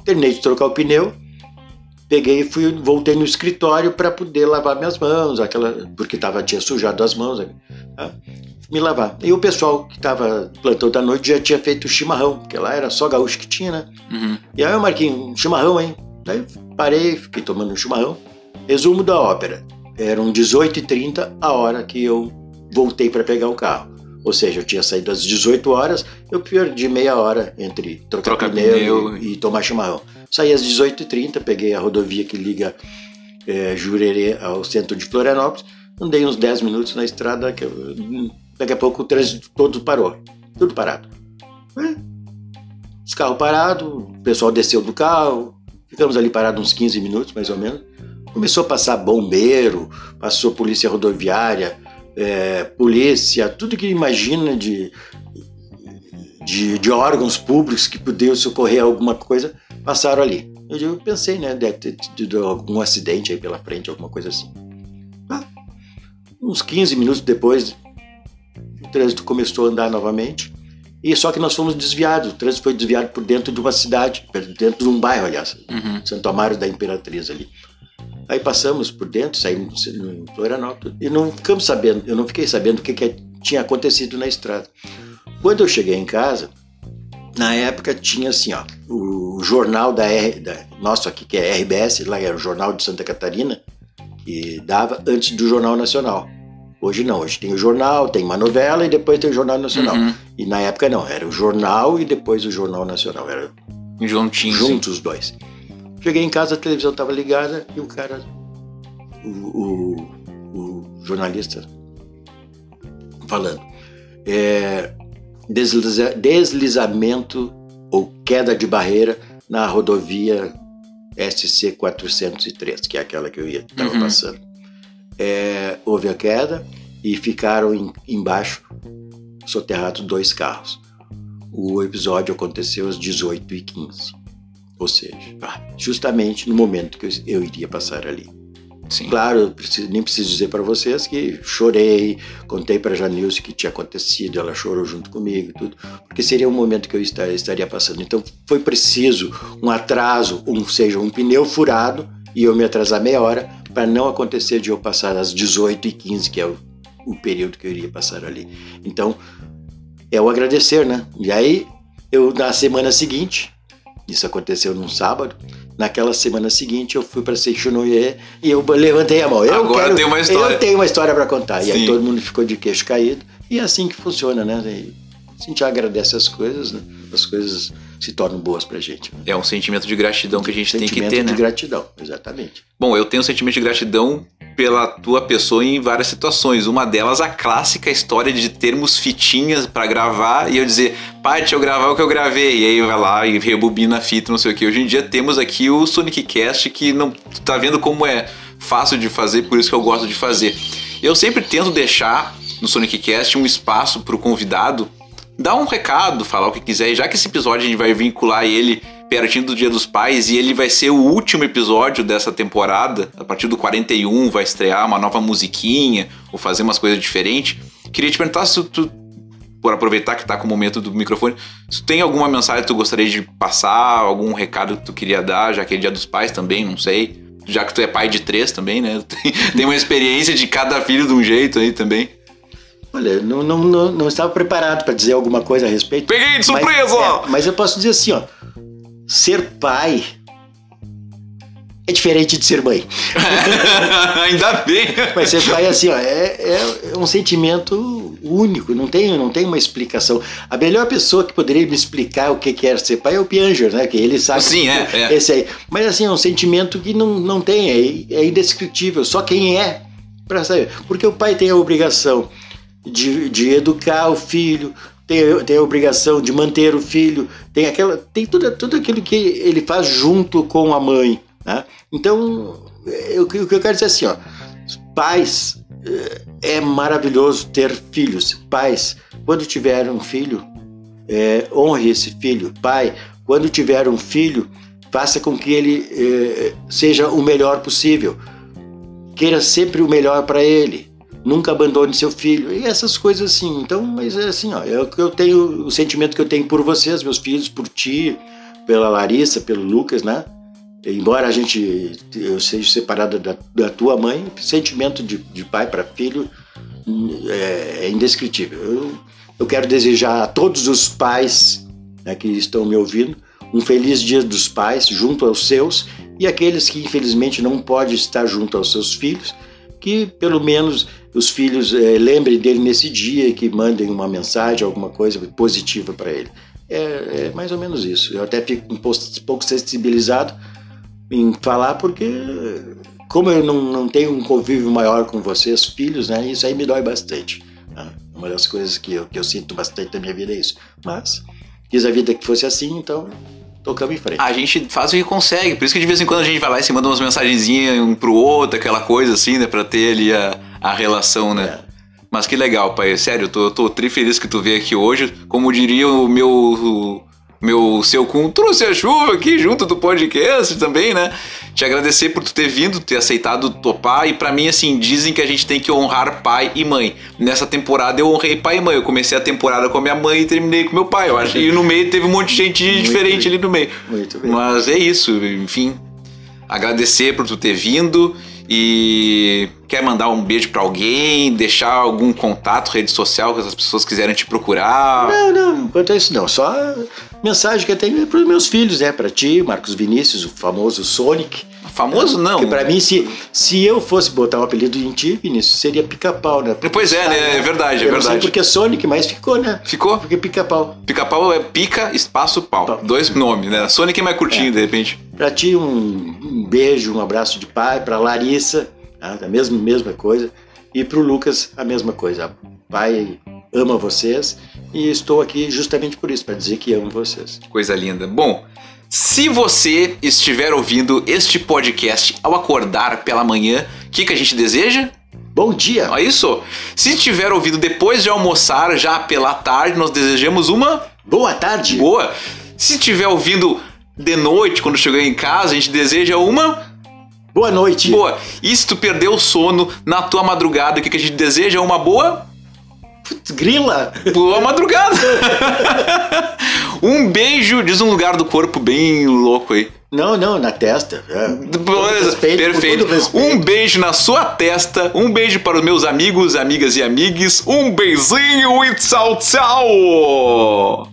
Terminei de trocar o pneu, peguei e fui, voltei no escritório para poder lavar minhas mãos, aquela, porque tava, tinha sujado as mãos, né? me lavar. E o pessoal que estava plantão da noite já tinha feito chimarrão, porque lá era só gaúcho que tinha, né? Uhum. E aí eu marquei um chimarrão, hein? Daí parei, fiquei tomando um chimarrão. Resumo da ópera. Eram 18h30 a hora que eu voltei para pegar o carro. Ou seja, eu tinha saído às 18 horas, eu perdi meia hora entre trocar Troca pneu, pneu e, e, tomar chimarrão. Saí às 18h30, peguei a rodovia que liga é, Jurerê ao centro de Florianópolis, andei uns 10 minutos na estrada, que eu, daqui a pouco o trânsito todo parou, tudo parado. É. Os carros parados, o pessoal desceu do carro, ficamos ali parados uns 15 minutos mais ou menos. Começou a passar bombeiro, passou polícia rodoviária, é, polícia, tudo que imagina de, de, de, órgãos públicos que podiam socorrer alguma coisa, passaram ali. Eu, eu pensei, né, deve ter tido algum acidente aí pela frente, alguma coisa assim. Ah, uns 15 minutos depois, o trânsito começou a andar novamente. E só que nós fomos desviados, o trânsito foi desviado por dentro de uma cidade, dentro de um bairro, aliás, uhum. Santo Amaro da Imperatriz ali. Aí passamos por dentro, saímos em Florianópolis e não ficamos sabendo, eu não fiquei sabendo o que, que tinha acontecido na estrada. Quando eu cheguei em casa, na época tinha assim, ó, o jornal da, R, da nosso aqui que é RBS, lá era o Jornal de Santa Catarina, que dava antes do Jornal Nacional. Hoje não, hoje tem o jornal, tem uma novela e depois tem o Jornal Nacional. Uhum. E na época não, era o jornal e depois o Jornal Nacional. Era Juntinho, juntos os dois. Cheguei em casa, a televisão estava ligada e o cara, o, o, o jornalista, falando. É, desliza, deslizamento ou queda de barreira na rodovia SC 403, que é aquela que eu ia estava uhum. passando. É, houve a queda e ficaram em, embaixo soterrados dois carros. O episódio aconteceu às 18h15. Ou seja, justamente no momento que eu, eu iria passar ali. Sim. Claro, eu preciso- nem preciso dizer para vocês que chorei, contei para a Janilce o que tinha acontecido, ela chorou junto comigo e tudo, porque seria um momento que eu esta- estaria passando. Então foi preciso um atraso, um seja um pneu furado e eu me atrasar meia hora para não acontecer de eu passar às 18h15, que é o, o período que eu iria passar ali. Então é o agradecer, né? E aí eu na semana seguinte, isso aconteceu num sábado. Naquela semana seguinte eu fui para Seixonoye e eu levantei a mão. Eu Agora quero- tem uma história. Eu tenho uma história para contar. E aí Sim. todo mundo ficou de queixo caído. E é assim que funciona, né? E a gente agradece as coisas, né? As coisas se tornam boas pra gente. né? É um sentimento de gratidão que a gente tem que Sentimento ter, de né? gratidão, exatamente. Bom, eu tenho um sentimento de gratidão pela tua pessoa em várias situações. Uma delas, a clássica história de termos fitinhas pra gravar e eu dizer, pai, deixa eu gravar o que eu gravei. E aí vai lá e rebobina a fita, não sei o que. Hoje em dia temos aqui o Sonic Cast que não tá vendo como é fácil de fazer, por isso que eu gosto de fazer. Eu sempre tento deixar no Sonic Cast um espaço pro convidado dar um recado, falar o que quiser. Já que esse episódio a gente vai vincular ele pertinho do Dia dos Pais e ele vai ser o último episódio dessa temporada, a partir do 41 vai estrear uma nova musiquinha ou fazer umas coisas diferentes. Queria te perguntar se tu, por aproveitar que tá com o momento do microfone, se tu tem alguma mensagem que tu gostaria de passar, algum recado que tu queria dar, já que é Dia dos Pais também, não sei. Já que tu é pai de três também, né? Tem uma experiência de cada filho de um jeito aí também. Olha, não, não, não, não estava preparado para dizer alguma coisa a respeito. Peguei de Mas- surpresa! é, mas eu posso dizer assim, ó. Ser pai é diferente de ser mãe. Ainda bem. Mas ser pai, assim, ó, é, é, é um sentimento único, não tem, não tem uma explicação. A melhor pessoa que poderia me explicar o que que é ser pai é o Pianger, né? Que ele sabe. Sim, é, é. Esse aí. Mas, assim, é um sentimento que não, não tem, é, é indescritível. Só quem é para saber. Porque o pai tem a obrigação de, de educar o filho, tem, tem a obrigação de manter o filho, tem aquela, tem tudo, tudo aquilo que ele faz junto com a mãe. Né? Então, eu- o que eu quero dizer é assim, ó, pais, eh, é maravilhoso ter filhos. Pais, quando tiver um filho, eh, honre esse filho. Pai, quando tiver um filho, faça com que ele eh, seja o melhor possível. Queira sempre o melhor para ele. Nunca abandone seu filho. E essas coisas assim. Então, mas é assim, ó, é que eu tenho, o sentimento que eu tenho por vocês, meus filhos, por ti, pela Larissa, pelo Lucas, né? Embora a gente eu seja separado da, da tua mãe, sentimento de, de pai para filho é, é indescritível. Eu, eu quero desejar a todos os pais né, que estão me ouvindo um feliz Dia dos Pais junto aos seus e aqueles que infelizmente não podem estar junto aos seus filhos, que pelo menos os filhos eh, lembrem dele nesse dia que mandem uma mensagem, alguma coisa positiva para ele. É, é mais ou menos isso. Eu até fico um pouco, sensibilizado em falar porque como eu não, não tenho um convívio maior com vocês, filhos, né? Isso aí me dói bastante. né? Uma das coisas que eu, que eu sinto bastante na minha vida é isso. Mas quis a vida que fosse assim, então tocamos em frente. A gente faz o que consegue, por isso que de vez em quando a gente vai lá e se manda umas mensagenzinhas um pro outro, aquela coisa assim, né? Pra ter ali a, a relação, né? É. Mas que legal, pai. Sério, eu tô, tô tri feliz que tu veio aqui hoje. Como diria o meu. Meu seu cum trouxe a chuva aqui junto do podcast também, né? Te agradecer por tu ter vindo, ter aceitado topar. E pra mim, assim, dizem que a gente tem que honrar pai e mãe. Nessa temporada eu honrei pai e mãe. Eu comecei a temporada com a minha mãe e terminei com meu pai. Eu acho. E no meio teve um monte de gente Muito diferente bem. ali no meio. Muito bem. Mas é isso, enfim. Agradecer por tu ter vindo e quer mandar um beijo pra alguém, deixar algum contato, rede social que as pessoas quiserem te procurar. Não, não, quanto a isso não. Só mensagem que eu tenho é para os meus filhos, né? Para ti, Marcos Vinícius, o famoso Sonic. Famoso não. Porque para mim, se, se eu fosse botar um apelido em ti, Vinícius, seria pica-pau, né? Pois é, né? É verdade, é eu não sei verdade. porque Sonic, mas ficou, né? Ficou? Porque pica-pau. Pica-pau é pica, espaço, pau. Pau. Dois nomes, né? Sonic é mais curtinho, de repente. Para ti, um, um beijo, um abraço de pai. Para Larissa, a mesma, mesma coisa. E para o Lucas, a mesma coisa. Pai ama vocês e estou aqui justamente por isso, para dizer que amo vocês. Coisa linda. Bom, se você estiver ouvindo este podcast ao acordar pela manhã, o que, que a gente deseja? Bom dia! É isso. Se estiver ouvindo depois de almoçar, já pela tarde, nós desejamos uma Boa tarde! boa. Se estiver ouvindo de noite, quando chegou em casa, a gente deseja uma Boa noite. boa. E se tu perdeu o sono na tua madrugada, o que, que a gente deseja? Uma boa Putz, grila. Boa madrugada! um beijo, diz um lugar do corpo bem louco aí. Não, não, na testa. É. Respeito, perfeito. Um beijo na sua testa, um beijo para os meus amigos, amigas e amigues, um beijinho e tchau, tchau!